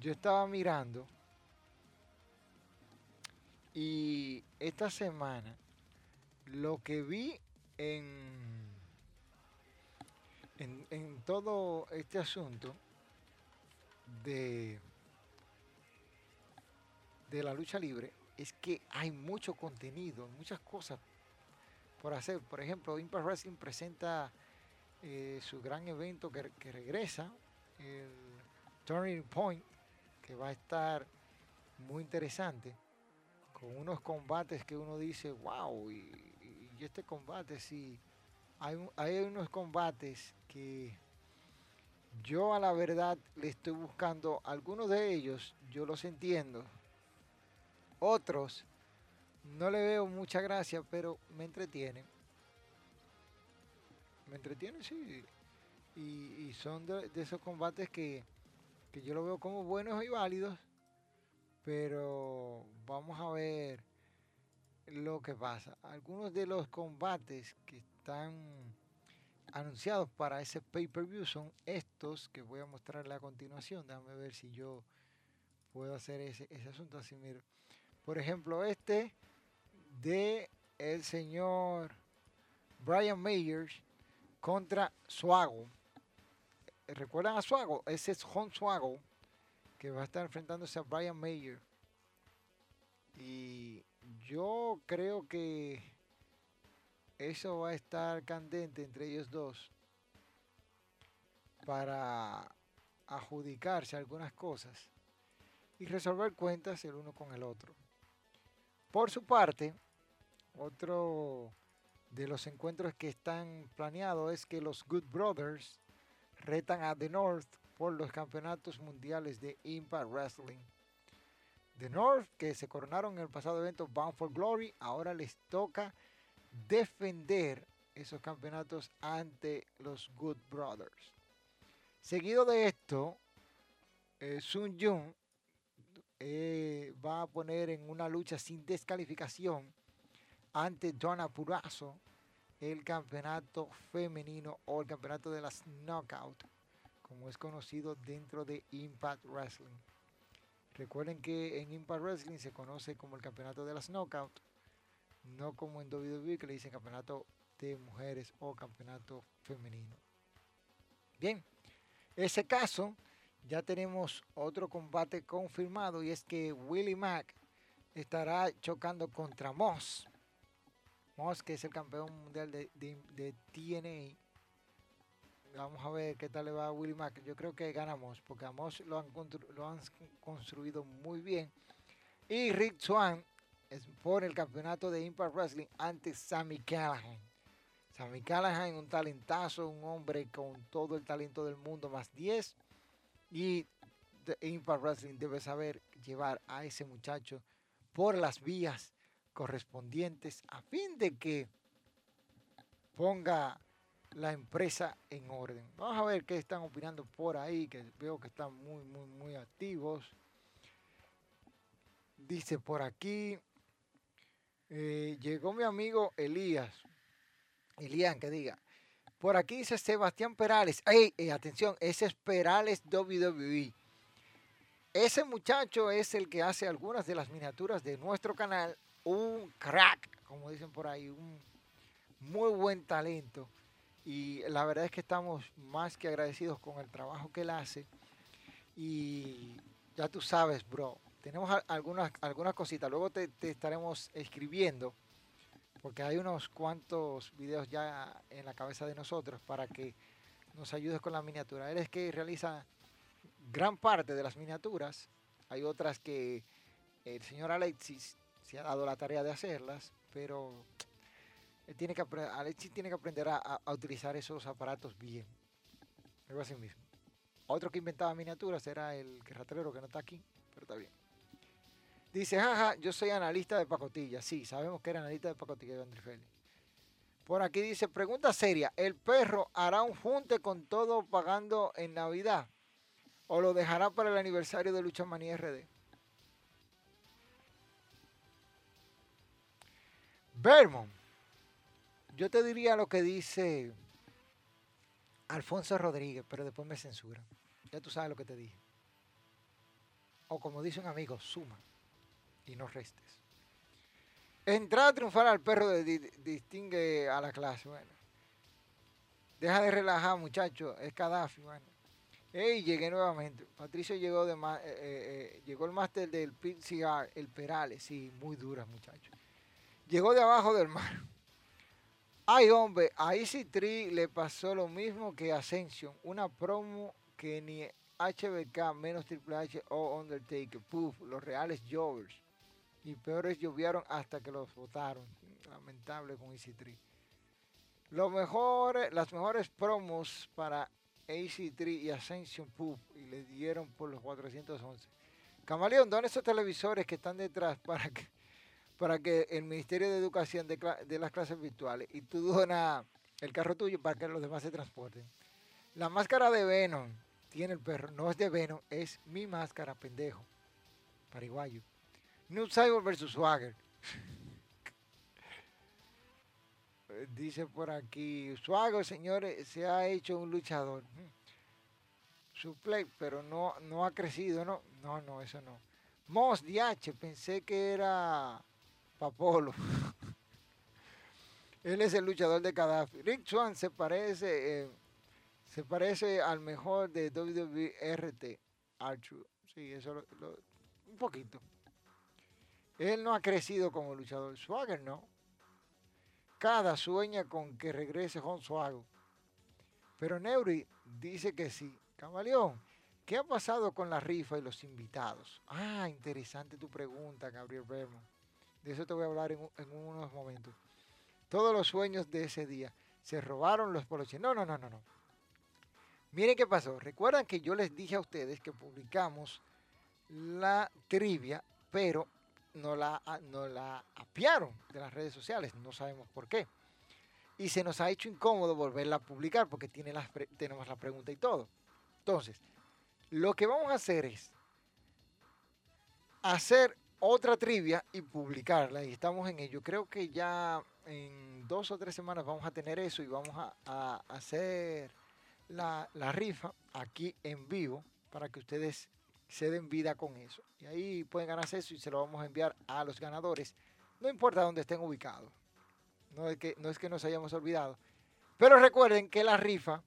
yo estaba mirando y esta semana lo que vi en, en, todo este asunto de, de la lucha libre es que hay mucho contenido, muchas cosas por hacer. Por ejemplo, Impact Wrestling presenta eh, su gran evento que, que, regresa, el Turning Point, que va a estar muy interesante con unos combates que uno dice, wow, y, este combate sí, hay, hay unos combates que yo a la verdad le estoy buscando, algunos de ellos yo los entiendo, otros no le veo mucha gracia, pero me entretienen. Me entretienen, sí. Y, son de, esos combates que, que yo lo veo como buenos y válidos pero vamos a ver lo que pasa. Algunos de los combates que están anunciados para ese pay-per-view son estos que voy a mostrarle a continuación. Déjame ver si yo puedo hacer ese, asunto así. Miro. Por ejemplo, este de el señor Brian Mayers contra Suago. ¿Recuerdan a Suago? Ese es John Suago que va a estar enfrentándose a Brian Mayer. Y yo creo que eso va a estar candente entre ellos dos para adjudicarse algunas cosas. y resolver cuentas el uno con el otro. Por su parte, otro de los encuentros que están planeados es que los Good Brothers retan a The North por los campeonatos mundiales de Impact Wrestling. The North, que se coronaron en el pasado evento Bound for Glory, ahora les toca defender esos campeonatos ante los Good Brothers. Seguido de esto, eh, Sun Jung eh, va a poner en una lucha sin descalificación ante Donna Purazo el campeonato femenino o el campeonato de las Knockout, como es conocido dentro de Impact Wrestling. Recuerden que en Impact Wrestling se conoce como el campeonato de las Knockout, no como en WWE que le dicen campeonato de mujeres o campeonato femenino. Bien, ese caso ya tenemos otro combate confirmado y es que Willie Mack estará chocando contra Moss. Moss, que es el campeón mundial de, TNA. Vamos a ver qué tal le va a Willie Mack. Yo creo que ganamos porque a Moss lo han, lo han construido muy bien. Y Rick Swan es por el campeonato de Impact Wrestling ante Sammy Callahan. Sammy Callahan, un talentazo, un hombre con todo el talento del mundo, más 10 y Impact Wrestling debe saber llevar a ese muchacho por las vías correspondientes a fin de que ponga la empresa en orden. Vamos a ver qué están opinando por ahí, que veo que están muy, muy, muy activos. Dice por aquí, eh, llegó mi amigo Elías. Elías, que diga, por aquí dice Sebastián Perales. ¡Ey! Eh, atención, ese es Perales WWE. Ese muchacho es el que hace algunas de las miniaturas de nuestro canal. Un crack, como dicen por ahí. Un muy buen talento. Y la verdad es que estamos más que agradecidos con el trabajo que él hace. Y ya tú sabes, bro. Tenemos algunas, algunas cositas. Luego te estaremos escribiendo porque hay unos cuantos videos ya en la cabeza de nosotros para que nos ayudes con la miniatura. Él es que realiza gran parte de las miniaturas. Hay otras que el señor Alexis se ha dado la tarea de hacerlas, pero tiene que Alexis tiene que aprender a, utilizar esos aparatos bien. Algo así mismo. Otro que inventaba miniaturas era el ratrero que no está aquí, pero está bien. Dice, jaja, yo soy analista de pacotilla. Sí, sabemos que era analista de pacotilla de André Félix. Por aquí dice, pregunta seria, ¿el perro hará un junte con todo pagando en Navidad? ¿O lo dejará para el aniversario de Lucha Manía RD? Vermont, yo te diría lo que dice Alfonso Rodríguez, pero después me censura. Ya tú sabes lo que te dije. O como dice un amigo, suma y no restes. Entrar a triunfar al perro distingue a la clase. Bueno. Deja de relajar, muchacho. Es Gaddafi, bueno. Ey, llegué nuevamente. Patricio llegó de eh, eh, eh, llegó el máster del PCR, el Perales, sí, muy dura, muchacho. Llegó de abajo del mar. Ay, hombre, a Easy Tree le pasó lo mismo que Ascension, una promo que ni HBK menos Triple H o Undertaker, puf, los reales Jovers y peores llovieron hasta que los votaron. Lamentable con AC3. Lo mejor, las mejores promos para AC3 y Ascension Poop y le dieron por los 411. Camaleón, ¿dónde esos televisores que están detrás [LAUGHS] para que, para que el Ministerio de Educación de, de las clases virtuales y tú donas el carro tuyo para que los demás se transporten? La máscara de Venom tiene el perro, no es de Venom, es mi máscara, pendejo. Pariguayo. New Cyber versus Swagger. [LAUGHS] Dice por aquí, Swagger, señores, se ha hecho un luchador. Su play, pero no, no ha crecido, ¿no? No, no, eso no. Moss DH, pensé que era Papolo. [LAUGHS] Él es el luchador de Gaddafi. Rick Swan se parece, eh, se parece al mejor de WWRT. Archer. Sí, eso lo, un poquito. Él no ha crecido como luchador. Swagger no. Cada sueña con que regrese Juan Suago. Pero Neuri dice que sí. Camaleón, ¿Qué ha pasado con la rifa y los invitados? Ah, interesante tu pregunta, Gabriel Berman. De eso te voy a hablar en, unos momentos. Todos los sueños de ese día. Se robaron los poloches. No, no, no, no, no. Miren qué pasó. Recuerdan que yo les dije a ustedes que publicamos la trivia, pero no la, no la apiaron de las redes sociales. No sabemos por qué. Y se nos ha hecho incómodo volverla a publicar porque tiene las tenemos la pregunta y todo. Entonces, lo que vamos a hacer es hacer otra trivia y publicarla. Y estamos en ello. Creo que ya en dos o tres semanas vamos a tener eso y vamos a, hacer la, rifa aquí en vivo para que ustedes se den vida con eso. Y ahí pueden ganarse eso y se lo vamos a enviar a los ganadores. No importa dónde estén ubicados. No es que, no es que nos hayamos olvidado. Pero recuerden que la rifa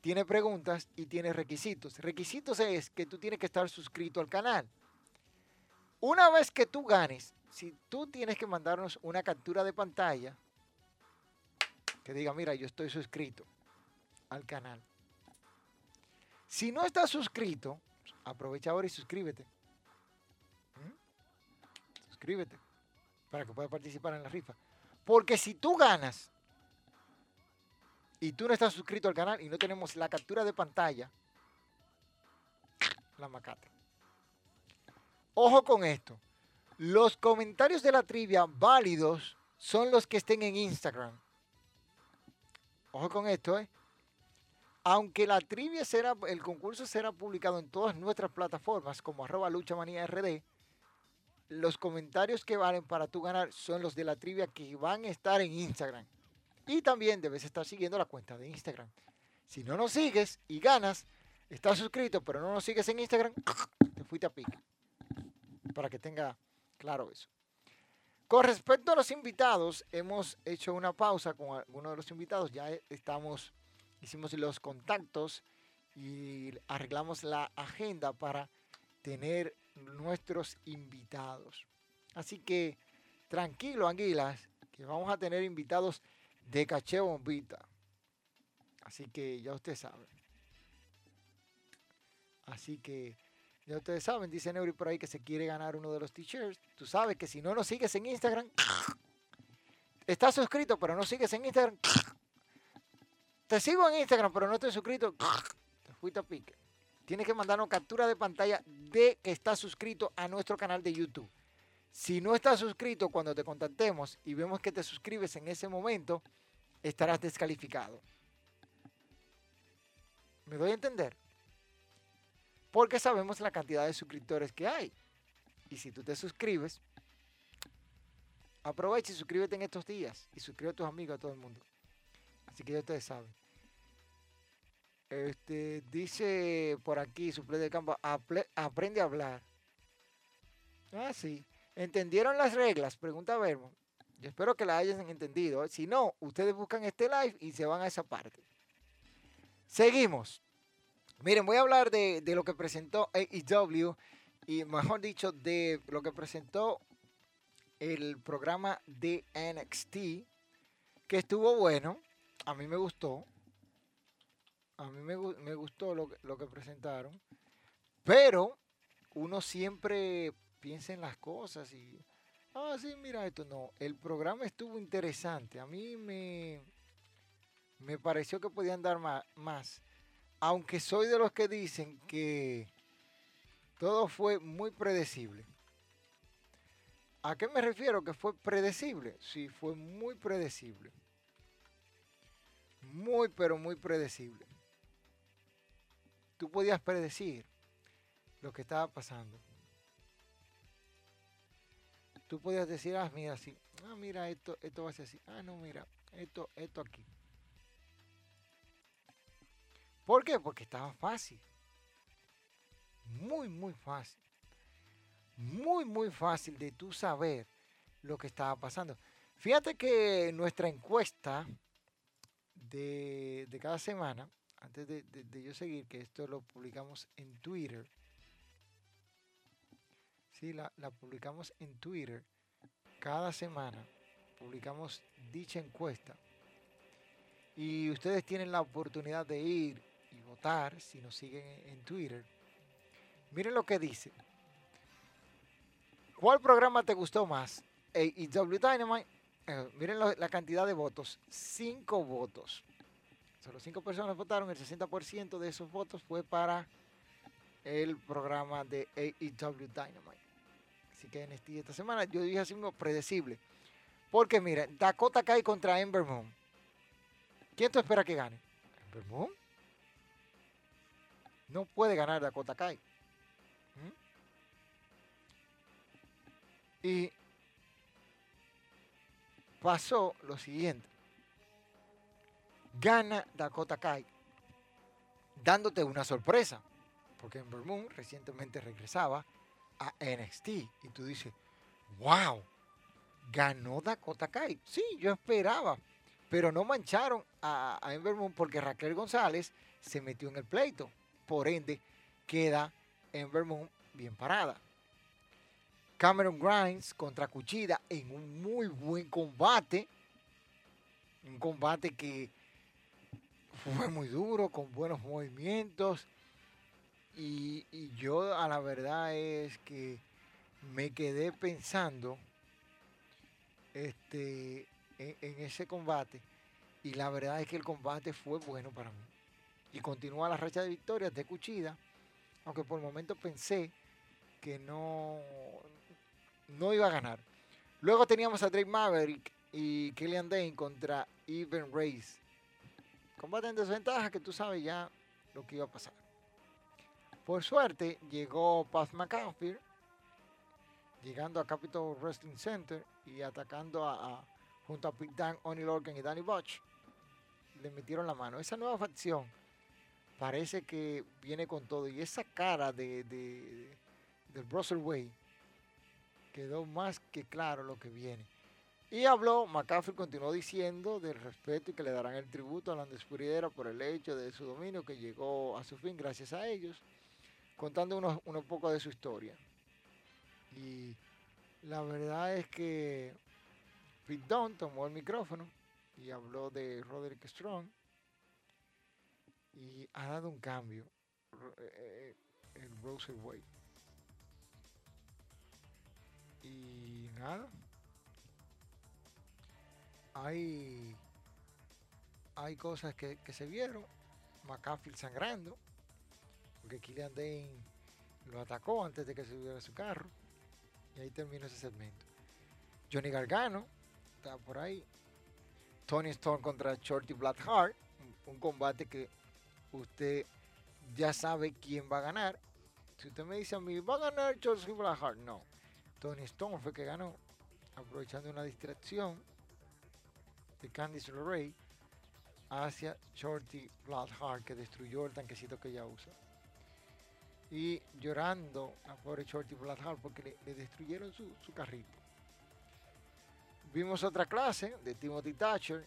tiene preguntas y tiene requisitos. Requisitos es que tú tienes que estar suscrito al canal. Una vez que tú ganes, si tú tienes que mandarnos una captura de pantalla que diga, mira, yo estoy suscrito al canal. Si no estás suscrito, aprovecha ahora y suscríbete. ¿Mm? Suscríbete para que puedas participar en la rifa. Porque si tú ganas y tú no estás suscrito al canal y no tenemos la captura de pantalla, la macata. Ojo con esto. Los comentarios de la trivia válidos son los que estén en Instagram. Ojo con esto, ¿eh? Aunque la trivia será, el concurso será publicado en todas nuestras plataformas como arroba luchamanía rd, los comentarios que valen para tú ganar son los de la trivia que van a estar en Instagram. Y también debes estar siguiendo la cuenta de Instagram. Si no nos sigues y ganas, estás suscrito, pero no nos sigues en Instagram, [COUGHS] te fuiste a pique. Para que tenga claro eso. Con respecto a los invitados, hemos hecho una pausa con algunos de los invitados. Ya estamos, hicimos los contactos y arreglamos la agenda para tener nuestros invitados. Así que tranquilo, Anguilas, que vamos a tener invitados de caché bombita. Así que ya ustedes saben. Así que ya ustedes saben, dice Neuri por ahí que se quiere ganar uno de los t-shirts. Tú sabes que si no nos sigues en Instagram, estás suscrito, pero no sigues en Instagram. Te sigo en Instagram, pero no estoy suscrito. Te fuiste a pique. Tienes que mandarnos captura de pantalla de que estás suscrito a nuestro canal de YouTube. Si no estás suscrito cuando te contactemos y vemos que te suscribes en ese momento, estarás descalificado. ¿Me doy a entender? Porque sabemos la cantidad de suscriptores que hay. Y si tú te suscribes, aprovecha y suscríbete en estos días. Y suscríbete a tus amigos, a todo el mundo. Así que ya ustedes saben. Este, dice por aquí, su de campo, aprende a hablar. Ah, sí. ¿Entendieron las reglas? Pregunta Vermo. Yo espero que la hayan entendido. Si no, ustedes buscan este live y se van a esa parte. Seguimos. Miren, voy a hablar de, lo que presentó AEW y mejor dicho, de lo que presentó el programa de NXT, que estuvo bueno. A mí me gustó. A mí me, gustó lo, lo que presentaron. Pero uno siempre piensa en las cosas y Ah, sí, mira esto, no. El programa estuvo interesante. A mí me, me pareció que podían dar más, Aunque soy de los que dicen que todo fue muy predecible. ¿A qué me refiero? Que fue predecible. Sí, fue muy predecible. Muy, pero muy predecible. Tú podías predecir lo que estaba pasando tú podías decir, ah, mira, así, ah, mira, esto, esto va a ser así, ah, no, mira, esto, esto aquí. ¿Por qué? Porque estaba fácil. Muy, muy fácil. Muy, muy fácil de tú saber lo que estaba pasando. Fíjate que nuestra encuesta de, cada semana, antes de, de yo seguir, que esto lo publicamos en Twitter, Sí, la, publicamos en Twitter. Cada semana publicamos dicha encuesta. Y ustedes tienen la oportunidad de ir y votar si nos siguen en Twitter. Miren lo que dice. ¿Cuál programa te gustó más? AEW Dynamite. Eh, miren la cantidad de votos. Cinco votos. Solo cinco personas votaron. El 60% de esos votos fue para el programa de AEW Dynamite. Así que en este, esta semana yo dije así mismo predecible. Porque mira, Dakota Kai contra Ember Moon. ¿Quién tú esperas que gane? ¿Ember Moon? No puede ganar Dakota Kai. ¿Mm? Y pasó lo siguiente. Gana Dakota Kai dándote una sorpresa. Porque Ember Moon recientemente regresaba a NXT. Y tú dices, wow, ganó Dakota Kai. Sí, yo esperaba. Pero no mancharon a, a Ember Moon porque Raquel González se metió en el pleito. Por ende, queda Ember Moon bien parada. Cameron Grimes contra Cuchida en un muy buen combate. Un combate que fue muy duro, con buenos movimientos. Y, yo a la verdad es que me quedé pensando este, en, ese combate. Y la verdad es que el combate fue bueno para mí. Y continúa la racha de victorias de Cuchida. Aunque por el momento pensé que no, no iba a ganar. Luego teníamos a Drake Maverick y Killian Dane contra Even Race. Combate en desventaja que tú sabes ya lo que iba a pasar. Por suerte llegó Paz McAfee, llegando a Capitol Wrestling Center y atacando a, junto a Pete Dan, Oni Lorcan y Danny Butch. Le metieron la mano. Esa nueva facción parece que viene con todo. Y esa cara de, de, del Russell Way quedó más que claro lo que viene. Y habló, McCaffrey continuó diciendo del respeto y que le darán el tributo a la Puriera por el hecho de su dominio que llegó a su fin gracias a ellos contando unos, un poco de su historia. Y la verdad es que Pete Dunne tomó el micrófono y habló de Roderick Strong y ha dado un cambio eh, eh, Russell Way. Y nada. Hay, hay cosas que, se vieron. McAfee sangrando que Killian Dane lo atacó antes de que subiera a su carro. Y ahí terminó ese segmento. Johnny Gargano está por ahí. Tony Storm contra Shorty Blackheart. Un, un combate que usted ya sabe quién va a ganar. Si usted me dice a mí, ¿va a ganar Shorty Blackheart? No. Tony Storm fue que ganó. Aprovechando una distracción de Candice LeRae hacia Shorty Blackheart que destruyó el tanquecito que ella usa y llorando a pobre Shorty Blackheart porque le, destruyeron su, carrito. Vimos otra clase de Timothy Thatcher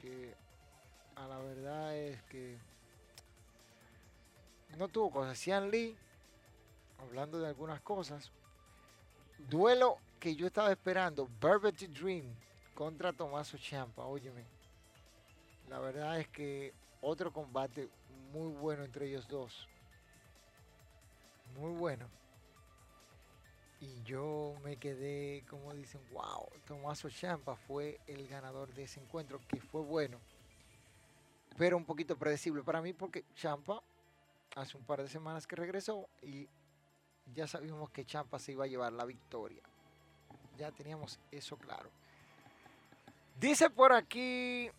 que a la verdad es que no tuvo cosas. Cian Lee, hablando de algunas cosas, duelo que yo estaba esperando, Velvet Dream contra Tomaso Champa, óyeme. La verdad es que otro combate muy bueno entre ellos dos muy bueno. Y yo me quedé, como dicen, wow, Tomaso Champa fue el ganador de ese encuentro, que fue bueno, pero un poquito predecible para mí porque Champa hace un par de semanas que regresó y ya sabíamos que Champa se iba a llevar la victoria. Ya teníamos eso claro. Dice por aquí,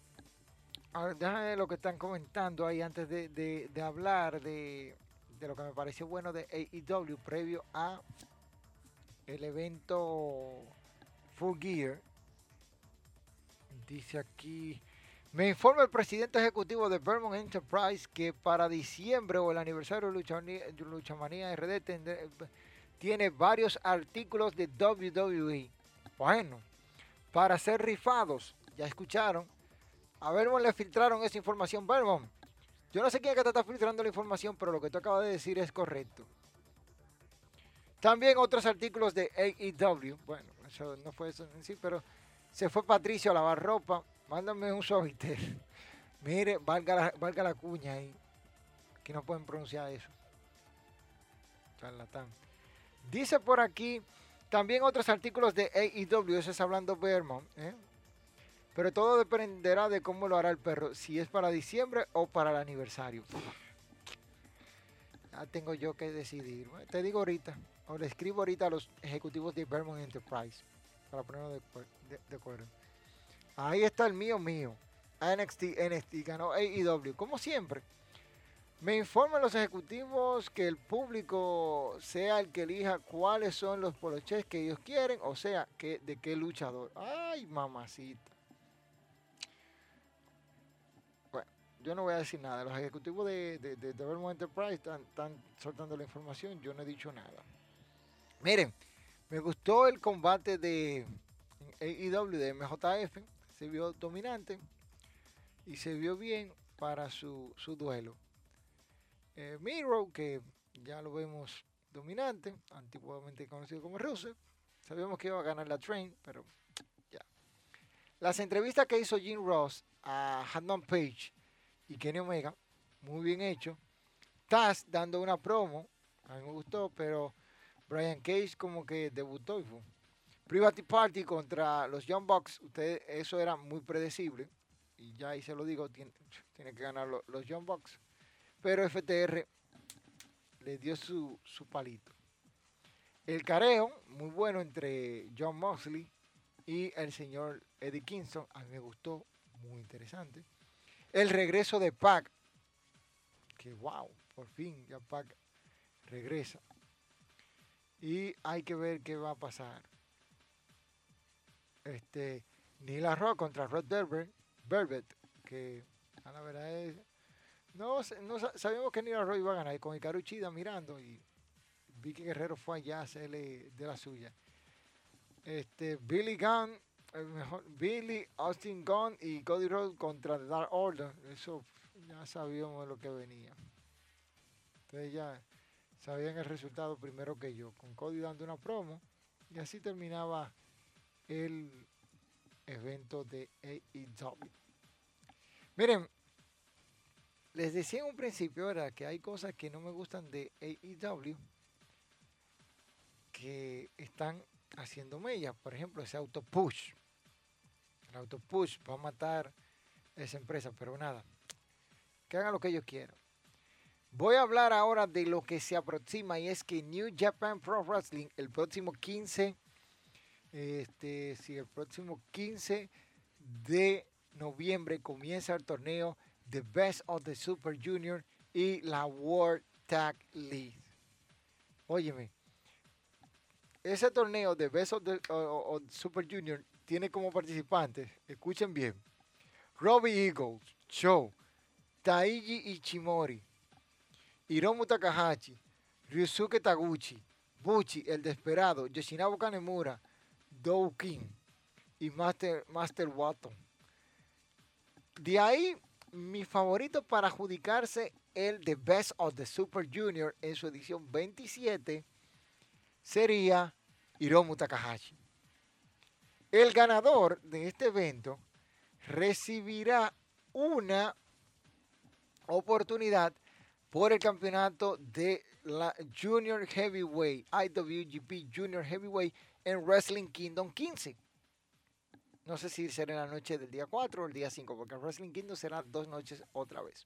a ver, déjame lo que están comentando ahí antes de hablar de, de lo que me pareció bueno de AEW previo a el evento Full Gear. Dice aquí, me informa el presidente ejecutivo de Vermont Enterprise que para diciembre o el aniversario de Lucha, Manía RD tiene varios artículos de WWE. Bueno, para ser rifados, ya escucharon. A Vermont le filtraron esa información. Vermont, yo no sé quién es que te está filtrando la información, pero lo que tú acabas de decir es correcto. También otros artículos de AEW. Bueno, eso no fue eso en sí, pero se fue Patricio a lavar ropa. Mándame un suavitel. [LAUGHS] Mire, valga la, valga la cuña ahí. Que no pueden pronunciar eso. charlatán. Dice por aquí también otros artículos de AEW, eso es hablando Vermont, ¿eh? pero todo dependerá de cómo lo hará el perro, si es para diciembre o para el aniversario. Ya tengo yo que decidir. Te digo ahorita, o le escribo ahorita a los ejecutivos de Vermont Enterprise para ponerlo de, acuerdo. Ahí está el mío mío. NXT, NXT ganó AEW, como siempre. Me informan los ejecutivos que el público sea el que elija cuáles son los poloches que ellos quieren, o sea, que, de qué luchador. Ay, mamacita. Bueno, yo no voy a decir nada. Los ejecutivos de, de, de, Enterprise están, están soltando la información. Yo no he dicho nada. Miren, me gustó el combate de AEW de MJF. Se vio dominante y se vio bien para su, su duelo. Eh, Miro, que ya lo vemos dominante, antiguamente conocido como Rusev. Sabíamos que iba a ganar la Train, pero ya. Las entrevistas que hizo Jim Ross a Hanman Page y Kenny Omega, muy bien hecho. Taz dando una promo, a mí me gustó, pero Brian Cage como que debutó y fue. Private Party contra los Young Bucks, usted, eso era muy predecible. Y ya ahí se lo digo, tiene, que ganar los Young Bucks. Pero FTR le dio su, palito. El careo, muy bueno entre John Moxley y el señor Eddie Kingston. A mí me gustó, muy interesante. El regreso de Pac. Que wow, por fin ya Pac regresa. Y hay que ver qué va a pasar. Este, Neil Rock contra Rod Velvet, que a la verdad es no, no sabíamos que Nira Roy iba a ganar y con Hikaru Chida mirando y Vicky Guerrero fue allá a hacerle de la suya. Este, Billy Gunn, mejor, Billy, Austin Gunn y Cody Rhodes contra The Dark Order. Eso ya sabíamos lo que venía. Entonces ya sabían el resultado primero que yo, con Cody dando una promo y así terminaba el evento de AEW. Miren, les decía en un principio, ¿verdad? Que hay cosas que no me gustan de AEW que están haciendo mella. Por ejemplo, ese auto push. El auto push va a matar esa empresa, pero nada. Que hagan lo que ellos quieran. Voy a hablar ahora de lo que se aproxima y es que New Japan Pro Wrestling el próximo 15, este, si el próximo 15 de noviembre comienza el torneo The Best of the Super Junior y la World Tag League. Óyeme, ese torneo de Best of the Super Junior tiene como participantes, escuchen bien, Robbie Eagles, Show, Taiji Ichimori, Hiromu Takahashi, Ryusuke Taguchi, Buchi, El Desperado, Yoshinabu Kanemura, King y Master, Master Watton. De ahí mi favorito para adjudicarse el The Best of the Super Junior en su edición 27 sería Hiromu Takahashi. El ganador de este evento recibirá una oportunidad por el campeonato de la Junior Heavyweight, IWGP Junior Heavyweight en Wrestling Kingdom 15. No sé si será en la noche del día 4 o el día 5, porque el Wrestling Kingdom será dos noches otra vez.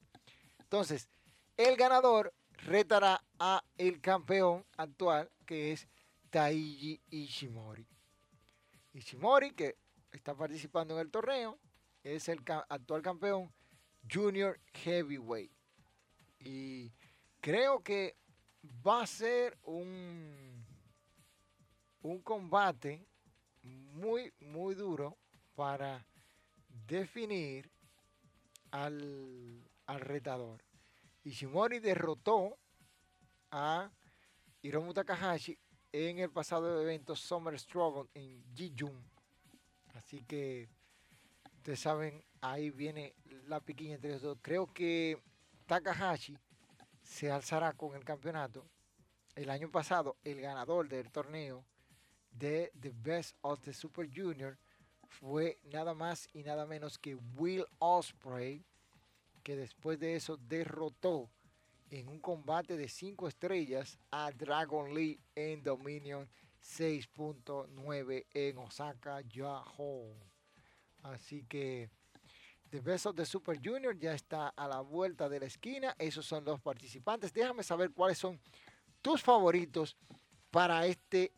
Entonces, el ganador retará a el campeón actual, que es Taiji Ishimori. Ishimori, que está participando en el torneo, es el actual campeón Junior Heavyweight. Y creo que va a ser un, un combate muy, muy duro para definir al, retador. Ishimori derrotó a Hiromu Takahashi en el pasado evento Summer Struggle en Jijun. Así que ustedes saben, ahí viene la piquiña entre los dos. Creo que Takahashi se alzará con el campeonato. El año pasado, el ganador del torneo de The Best of the Super Junior fue nada más y nada menos que Will Osprey, que después de eso derrotó en un combate de 5 estrellas a Dragon Lee en Dominion 6.9 en Osaka, Yahoo. Así que The Best of the Super Junior ya está a la vuelta de la esquina. Esos son los participantes. Déjame saber cuáles son tus favoritos para este,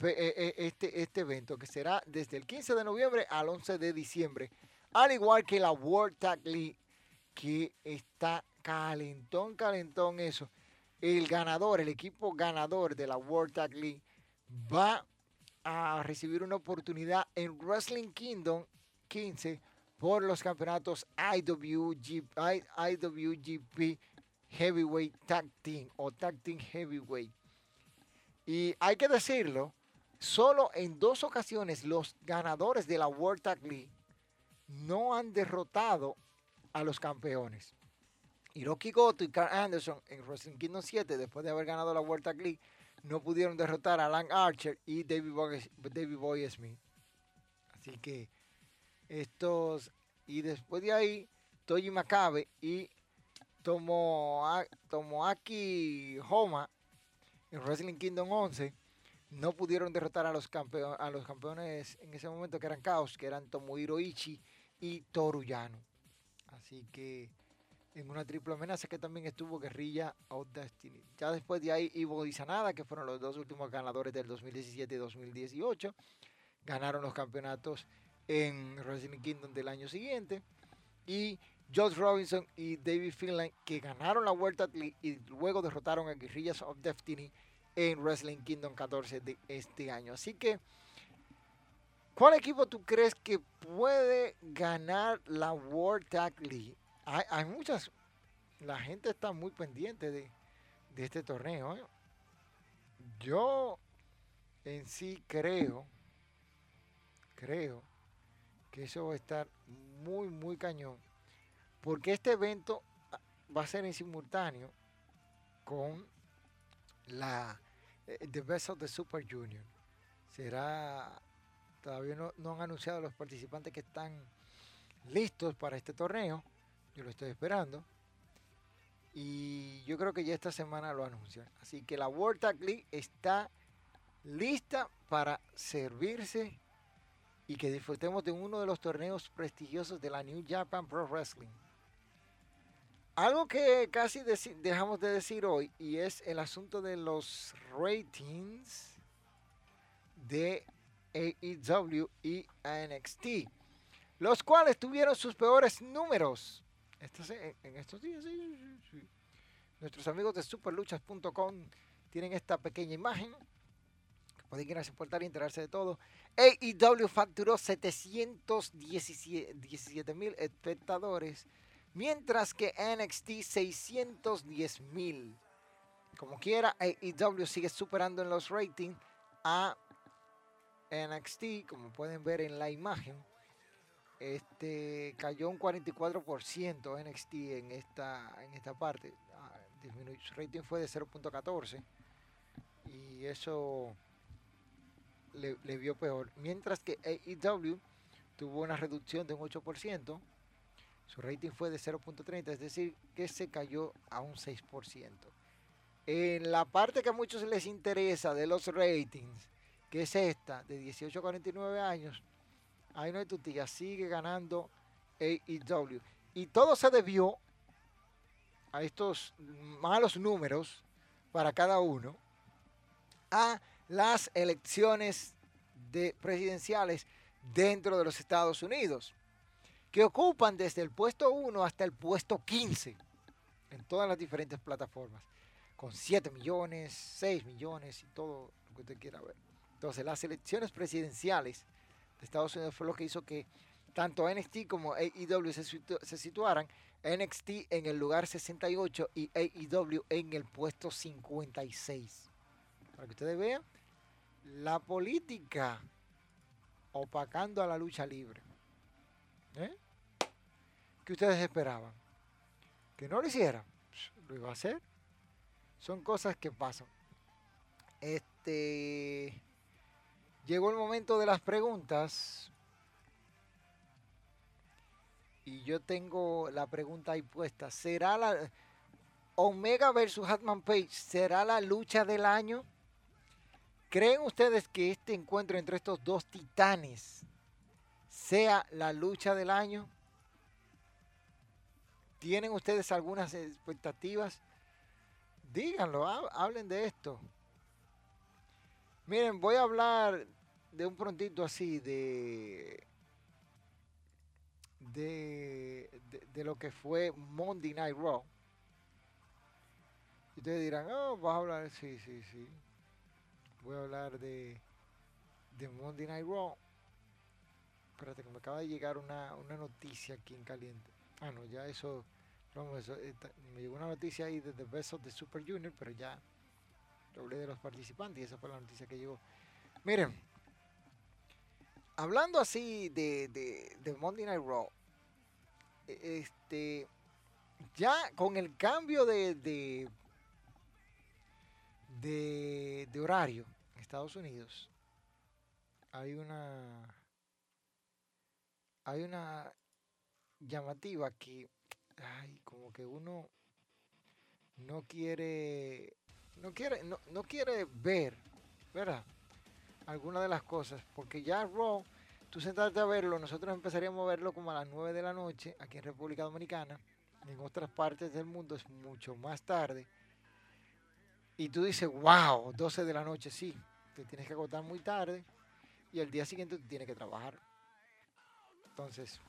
este, este evento, que será desde el 15 de noviembre al 11 de diciembre. Al igual que la World Tag League, que está calentón, calentón eso. El ganador, el equipo ganador de la World Tag League va a recibir una oportunidad en Wrestling Kingdom 15 por los campeonatos IWGP, IWGP Heavyweight Tag Team o Tag Team Heavyweight. Y hay que decirlo, solo en dos ocasiones los ganadores de la World Tag League no han derrotado a los campeones. Hiroki Goto y Carl Anderson en Wrestling Kingdom 7, después de haber ganado la World Tag League, no pudieron derrotar a Alan Archer y David Boy, David Boy Smith. Así que estos, y después de ahí, Toji Makabe y Tomoaki Homa en Wrestling Kingdom 11 no pudieron derrotar a los, campeones, a los campeones en ese momento que eran Caos, que eran Tomohiro Ichi y Toru Yano. Así que en una triple amenaza que también estuvo Guerrilla of Destiny. Ya después de ahí Ivo y que fueron los dos últimos ganadores del 2017 y 2018, ganaron los campeonatos en Wrestling Kingdom del año siguiente. Y Josh Robinson y David Finland, que ganaron la Vuelta y luego derrotaron a Guerrillas of Destiny en Wrestling Kingdom 14 de este año. Así que, ¿cuál equipo tú crees que puede ganar la World Tag League? Hay, muchas, la gente está muy pendiente de, este torneo. ¿eh? Yo en sí creo, creo que eso va a estar muy, muy cañón. Porque este evento va a ser en simultáneo con la The Best of the Super Junior. Será, todavía no, no han anunciado los participantes que están listos para este torneo. Yo lo estoy esperando. Y yo creo que ya esta semana lo anuncian. Así que la World Tag League está lista para servirse y que disfrutemos de uno de los torneos prestigiosos de la New Japan Pro Wrestling. Algo que casi dejamos de decir hoy y es el asunto de los ratings de AEW y NXT, los cuales tuvieron sus peores números en estos días. Nuestros amigos de superluchas.com tienen esta pequeña imagen pueden ir a su portal y enterarse de todo. AEW facturó 717 mil espectadores, mientras que NXT 610 mil. Como quiera, AEW sigue superando en los ratings a NXT, como pueden ver en la imagen. Este cayó un 44% NXT en esta, en esta parte. Ah, su rating fue de 0.14. Y eso le, vio peor. Mientras que AEW tuvo una reducción de un 8%, su rating fue de 0.30, es decir, que se cayó a un 6%. En la parte que a muchos les interesa de los ratings, que es esta, de 18 a 49 años, ahí no hay tutilla, sigue ganando AEW. Y todo se debió a estos malos números para cada uno, a las elecciones de presidenciales dentro de los Estados Unidos, que ocupan desde el puesto 1 hasta el puesto 15 en todas las diferentes plataformas, con 7 millones, 6 millones y todo lo que usted quiera ver. Entonces, las elecciones presidenciales de Estados Unidos fue lo que hizo que tanto NXT como AEW se, situaran, NXT en el lugar 68 y AEW en el puesto 56. Para que ustedes vean la política opacando a la lucha libre. ¿Eh? ¿Qué ustedes esperaban? ¿Que no lo hiciera? Lo iba a hacer. Son cosas que pasan. Este. Llegó el momento de las preguntas. Y yo tengo la pregunta ahí puesta. ¿Será la. Omega versus Hatman Page será la lucha del año. ¿Creen ustedes que este encuentro entre estos dos titanes sea la lucha del año? ¿Tienen ustedes algunas expectativas? Díganlo, hablen de esto. Miren, voy a hablar de un prontito así, de, de, de, lo que fue Monday Night Raw. Y ustedes dirán, oh, vas a hablar, sí, sí, sí. Voy a hablar de, de Monday Night Raw. Espérate, que me acaba de llegar una, una noticia aquí en caliente. Ah, no, ya eso, eso, me llegó una noticia ahí de The Best of the Super Junior, pero ya hablé de los participantes y esa fue la noticia que llegó. Miren, hablando así de, de, Monday Night Raw, e, este, ya con el cambio de, de, de, horario en Estados Unidos, hay una, hay una llamativa que, ay, como que uno no quiere no quiere, no, no quiere ver, ¿verdad? Alguna de las cosas, porque ya Raw, tú sentarte a verlo, nosotros empezaríamos a verlo como a las 9 de la noche aquí en República Dominicana, en otras partes del mundo es mucho más tarde. Y tú dices, wow, 12 de la noche, sí, te tienes que agotar muy tarde y el día siguiente tienes que trabajar. Entonces,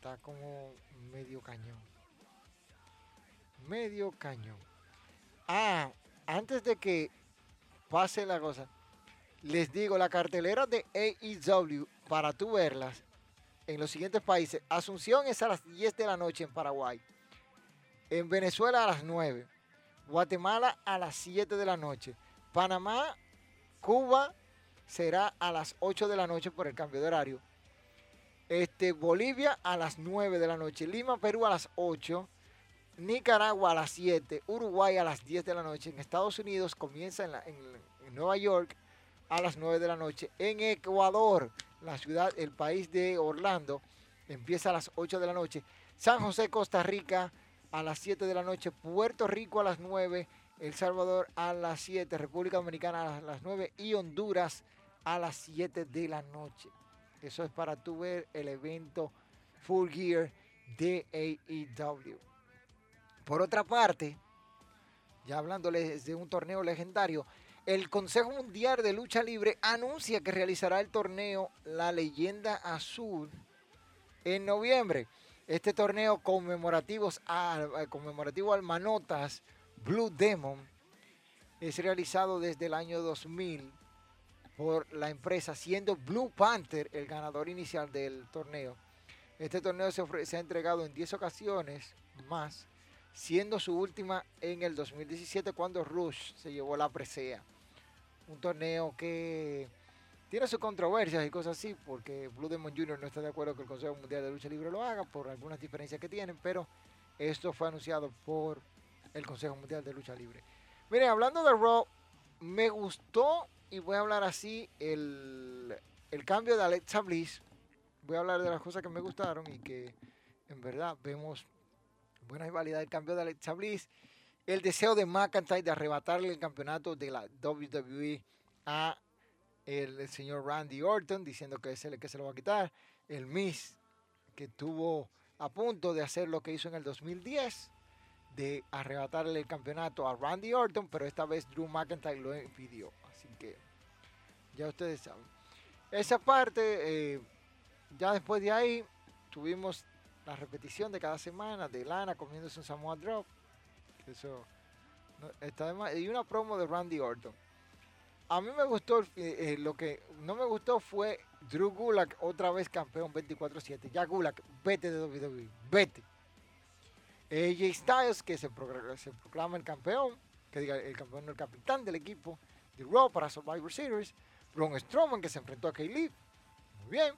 está como medio cañón. Medio cañón. Ah, antes de que pase la cosa, les digo, la cartelera de AEW, para tú verlas en los siguientes países, Asunción es a las 10 de la noche en Paraguay, en Venezuela a las 9, Guatemala a las 7 de la noche, Panamá, Cuba será a las 8 de la noche por el cambio de horario, este, Bolivia a las 9 de la noche, Lima, Perú a las 8, Nicaragua a las 7, Uruguay a las 10 de la noche, en Estados Unidos comienza en, Nueva York a las 9 de la noche, en Ecuador, la ciudad, el país de Orlando, empieza a las 8 de la noche, San José, Costa Rica a las 7 de la noche, Puerto Rico a las 9, El Salvador a las 7, República Dominicana a las 9 y Honduras a las 7 de la noche. Eso es para tu ver el evento Full Gear de AEW. Por otra parte, ya hablándoles de un torneo legendario, el Consejo Mundial de Lucha Libre anuncia que realizará el torneo La Leyenda Azul en noviembre. Este torneo conmemorativo al Manotas Blue Demon es realizado desde el año 2000 por la empresa, siendo Blue Panther el ganador inicial del torneo. Este torneo se, ha entregado en 10 ocasiones más siendo su última en el 2017 cuando Rush se llevó la presea. Un torneo que tiene sus controversias y cosas así, porque Blue Demon Jr. no está de acuerdo que el Consejo Mundial de Lucha Libre lo haga por algunas diferencias que tienen, pero esto fue anunciado por el Consejo Mundial de Lucha Libre. Miren, hablando de Raw, me gustó, y voy a hablar así, el, el cambio de Alexa Bliss. Voy a hablar de las cosas que me gustaron y que en verdad vemos buena rivalidad del cambio de Alexa Bliss, el deseo de McIntyre de arrebatarle el campeonato de la WWE a el, señor Randy Orton, diciendo que es el que se lo va a quitar, el Miss que tuvo a punto de hacer lo que hizo en el 2010, de arrebatarle el campeonato a Randy Orton, pero esta vez Drew McIntyre lo impidió. Así que ya ustedes saben. Esa parte, eh, ya después de ahí, tuvimos la repetición de cada semana de Lana comiéndose un Samoa Drop. Eso está Y una promo de Randy Orton. A mí me gustó, eh, lo que no me gustó fue Drew Gulak otra vez campeón 24-7. Ya Gulak, vete de WWE, vete. AJ Styles, que se, proclama el campeón, que diga el campeón, el capitán del equipo de Raw para Survivor Series. Braun Strowman, que se enfrentó a Kay Muy bien.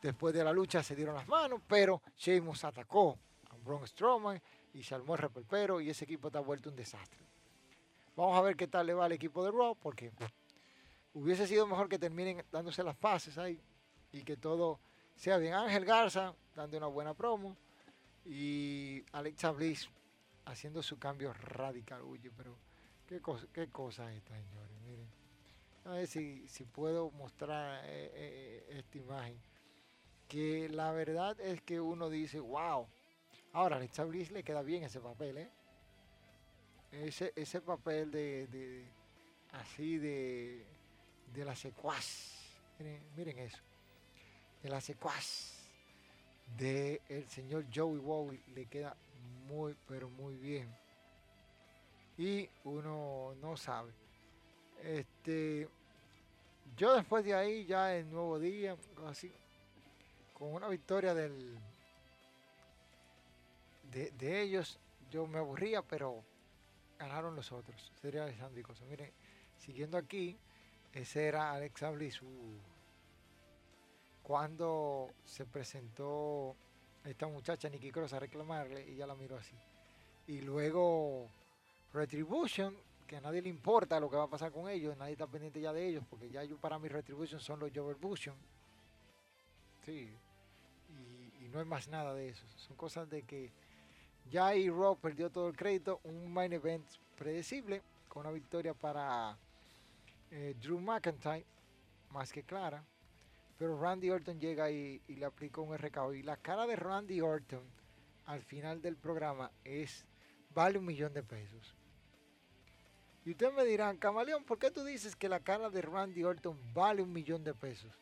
Después de la lucha se dieron las manos, pero Sheamus atacó a Braun Strowman y se armó el repelpero y ese equipo está vuelto un desastre. Vamos a ver qué tal le va al equipo de Raw, porque hubiese sido mejor que terminen dándose las pases ahí y que todo sea bien. Ángel Garza dando una buena promo y Alexa Bliss haciendo su cambio radical. Oye, pero qué cosa, qué cosa esta, señores. Miren. A ver si, si puedo mostrar eh, eh, esta imagen. Que la verdad es que uno dice, wow. Ahora, a Alexa Bliss le queda bien ese papel, ¿eh? Ese, ese papel de, de así de, de la secuaz. Miren, miren eso. De la secuaz de el señor Joey Wowie le queda muy, pero muy bien. Y uno no sabe. Este, yo después de ahí, ya el nuevo día, así, con una victoria del de, de ellos, yo me aburría, pero ganaron los otros. Sería Alexander y cosas. Miren, siguiendo aquí, ese era Alex Bliss cuando se presentó esta muchacha Nikki Cross a reclamarle y ya la miró así. Y luego Retribution, que a nadie le importa lo que va a pasar con ellos, nadie está pendiente ya de ellos, porque ya yo para mí Retribution son los Joverbution. Sí. Y, y, no hay más nada de eso. Son cosas de que ya ahí Raw perdió todo el crédito. Un main event predecible, con una victoria para eh, Drew McIntyre, más que clara. Pero Randy Orton llega y, y le aplica un RKO. Y la cara de Randy Orton al final del programa es, vale un millón de pesos. Y ustedes me dirán, Camaleón, ¿por qué tú dices que la cara de Randy Orton vale un millón de pesos?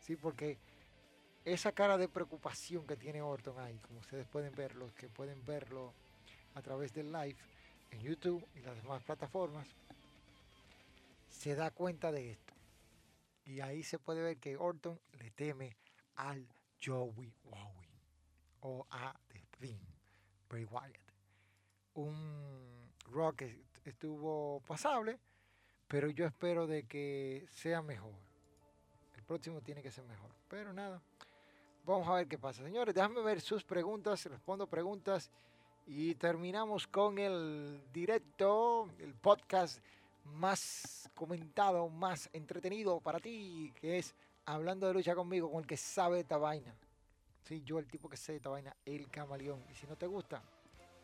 Sí, porque esa cara de preocupación que tiene Orton ahí, como ustedes pueden verlo, que pueden verlo a través del live en YouTube y las demás plataformas, se da cuenta de esto. Y ahí se puede ver que Orton le teme al Joey Wowie o a The Thing, Bray Wyatt. Un rock estuvo pasable, pero yo espero de que sea mejor. El próximo tiene que ser mejor. Pero nada, vamos a ver qué pasa. Señores, déjame ver sus preguntas, respondo preguntas y terminamos con el directo, el podcast más comentado, más entretenido para ti, que es Hablando de lucha conmigo, con el que sabe esta vaina. Sí, yo el tipo que sé esta vaina, el camaleón. Y si no te gusta,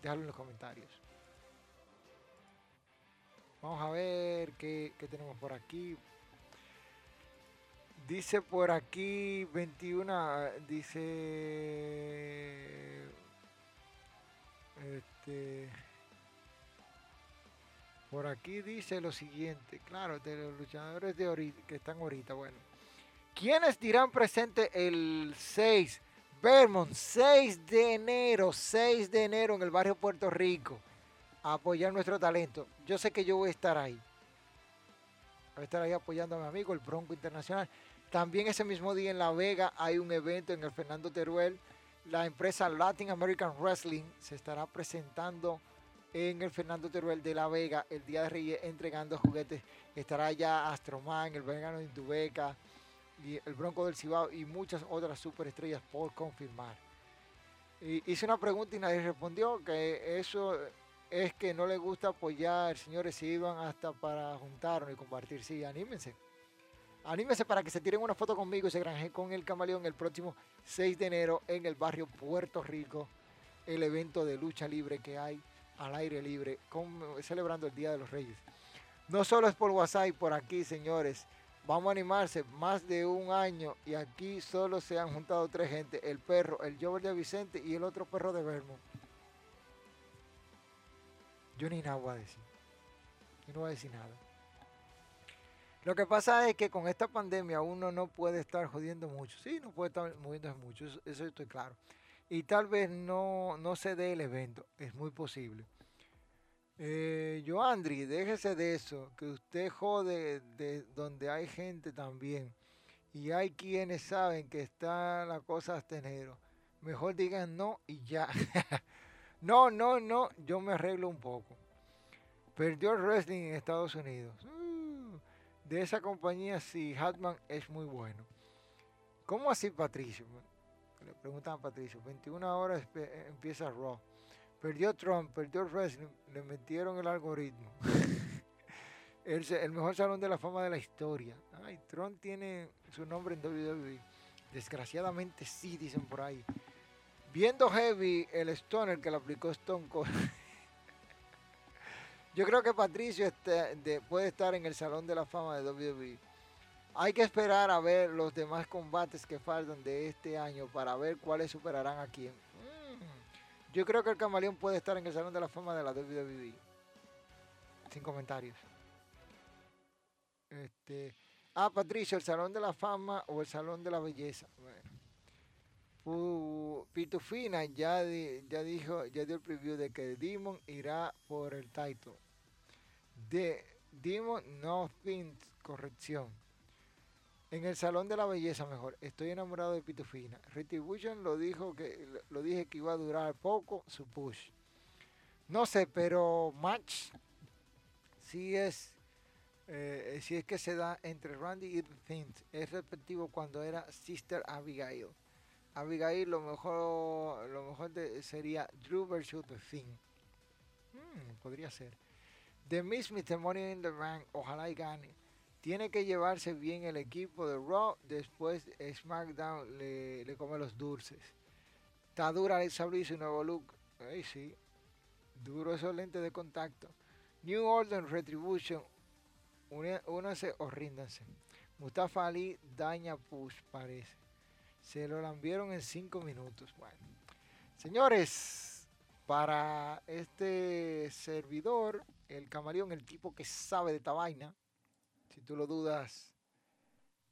déjalo en los comentarios. Vamos a ver qué tenemos por aquí. Dice por aquí 21, dice... Este... Por aquí dice lo siguiente, claro, de los luchadores de ahorita, que están ahorita, bueno. ¿Quiénes dirán presente el 6? Vermont, 6 de enero, 6 de enero en el barrio Puerto Rico, apoyar nuestro talento. Yo sé que yo voy a estar ahí. Voy a estar ahí apoyando a mi amigo, el Bronco Internacional. También ese mismo día en La Vega hay un evento en el Fernando Teruel. La empresa Latin American Wrestling se estará presentando en el Fernando Teruel de La Vega el día de Reyes entregando juguetes. Estará ya Astroman, el vegano de Indubeca, el Bronco del Cibao y muchas otras superestrellas por confirmar. Y hice una pregunta y nadie respondió que eso es que no le gusta apoyar, señores, si iban hasta para juntarnos y compartir. Sí, anímense. Anímense para que se tiren una foto conmigo y se granje con el camaleón el próximo 6 de enero en el barrio Puerto Rico, el evento de lucha libre que hay al aire libre, celebrando el Día de los Reyes. No solo es por WhatsApp, por aquí, señores. Vamos a animarse, más de un año y aquí solo se han juntado tres gente, el perro, el Jover de Vicente y el otro perro de Vermo. Yo ni nada voy a decir. Yo no voy a decir nada. Lo que pasa es que con esta pandemia uno no puede estar jodiendo mucho. Sí, no puede estar moviéndose mucho, eso, eso estoy claro y tal vez no, no se dé el evento, es muy posible. Eh, Joandri, déjese de eso, que usted jode de donde hay gente también. Y hay quienes saben que está la cosa hasta enero. Mejor digan no y ya. [LAUGHS] no, no, no, yo me arreglo un poco. Perdió el wrestling en Estados Unidos. Uh, de esa compañía sí, Hatman es muy bueno. ¿Cómo así, Patricio? Le preguntan a Patricio, 21 horas eh, empieza Raw. Perdió Trump, perdió Wrestling, le metieron el algoritmo. [LAUGHS] el, mejor salón de la fama de la historia. Ay, Trump tiene su nombre en WWE. Desgraciadamente sí, dicen por ahí. Viendo Heavy, el Stoner que le aplicó Stone Cold. [LAUGHS] Yo creo que Patricio este, puede estar en el Salón de la Fama de WWE. Hay que esperar a ver los demás combates que faltan de este año para ver cuáles superarán a quién. Mm. Yo creo que el camaleón puede estar en el Salón de la Fama de la WWE. Sin comentarios. Este, ah, Patricio, el Salón de la Fama o el Salón de la Belleza. Bueno. Pitufina ya, ya dijo, ya dio el preview de que Demon irá por el title. De Demon no think corrección. En el Salón de la Belleza, mejor. Estoy enamorado de Pitufina. Retribution lo dijo que lo dije que iba a durar poco su push. No sé, pero match sí es eh, si es que se da entre Randy y The Es respectivo cuando era Sister Abigail. Abigail lo mejor lo mejor sería Drew versus The Thing. Hmm, podría ser. The Miss Mr. Money in the Bank, ojalá y gane. Tiene que llevarse bien el equipo de Raw. Después SmackDown le, come los dulces. Está dura Alexa Bliss y nuevo look. Ay, sí. Duro esos lentes de contacto. New Order Retribution. Únanse o ríndanse. Mustafa Ali daña Push, parece. Se lo lambieron en cinco minutos. Bueno. Señores, para este servidor, el camaleón, el tipo que sabe de esta vaina, si tú lo dudas,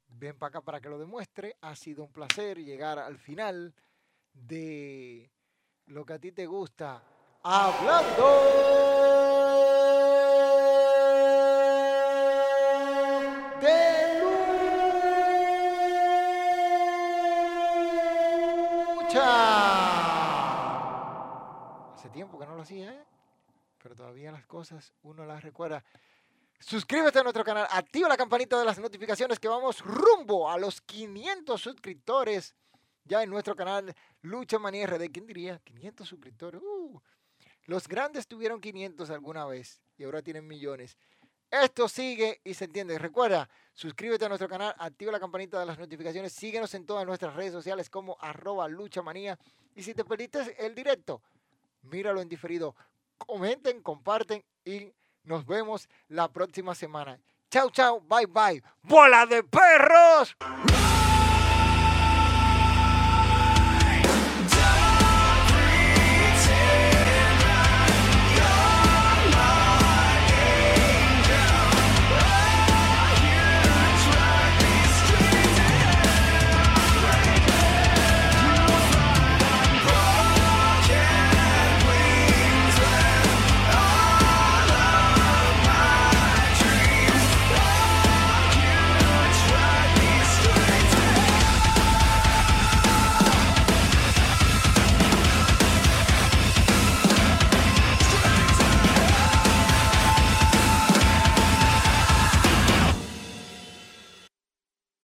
ven para acá para que lo demuestre. Ha sido un placer llegar al final de lo que a ti te gusta. Hablando de lucha. Hace tiempo que no lo hacía, ¿eh? pero todavía las cosas uno las recuerda. Suscríbete a nuestro canal, activa la campanita de las notificaciones que vamos rumbo a los 500 suscriptores ya en nuestro canal Lucha Manía RD. ¿Quién diría? 500 suscriptores. Uh, los grandes tuvieron 500 alguna vez y ahora tienen millones. Esto sigue y se entiende. Recuerda, suscríbete a nuestro canal, activa la campanita de las notificaciones, síguenos en todas nuestras redes sociales como arroba luchamanía. Y si te perdiste el directo, míralo en diferido. Comenten, comparten y nos vemos la próxima semana. Chau, chau, bye, bye. ¡Bola de perros!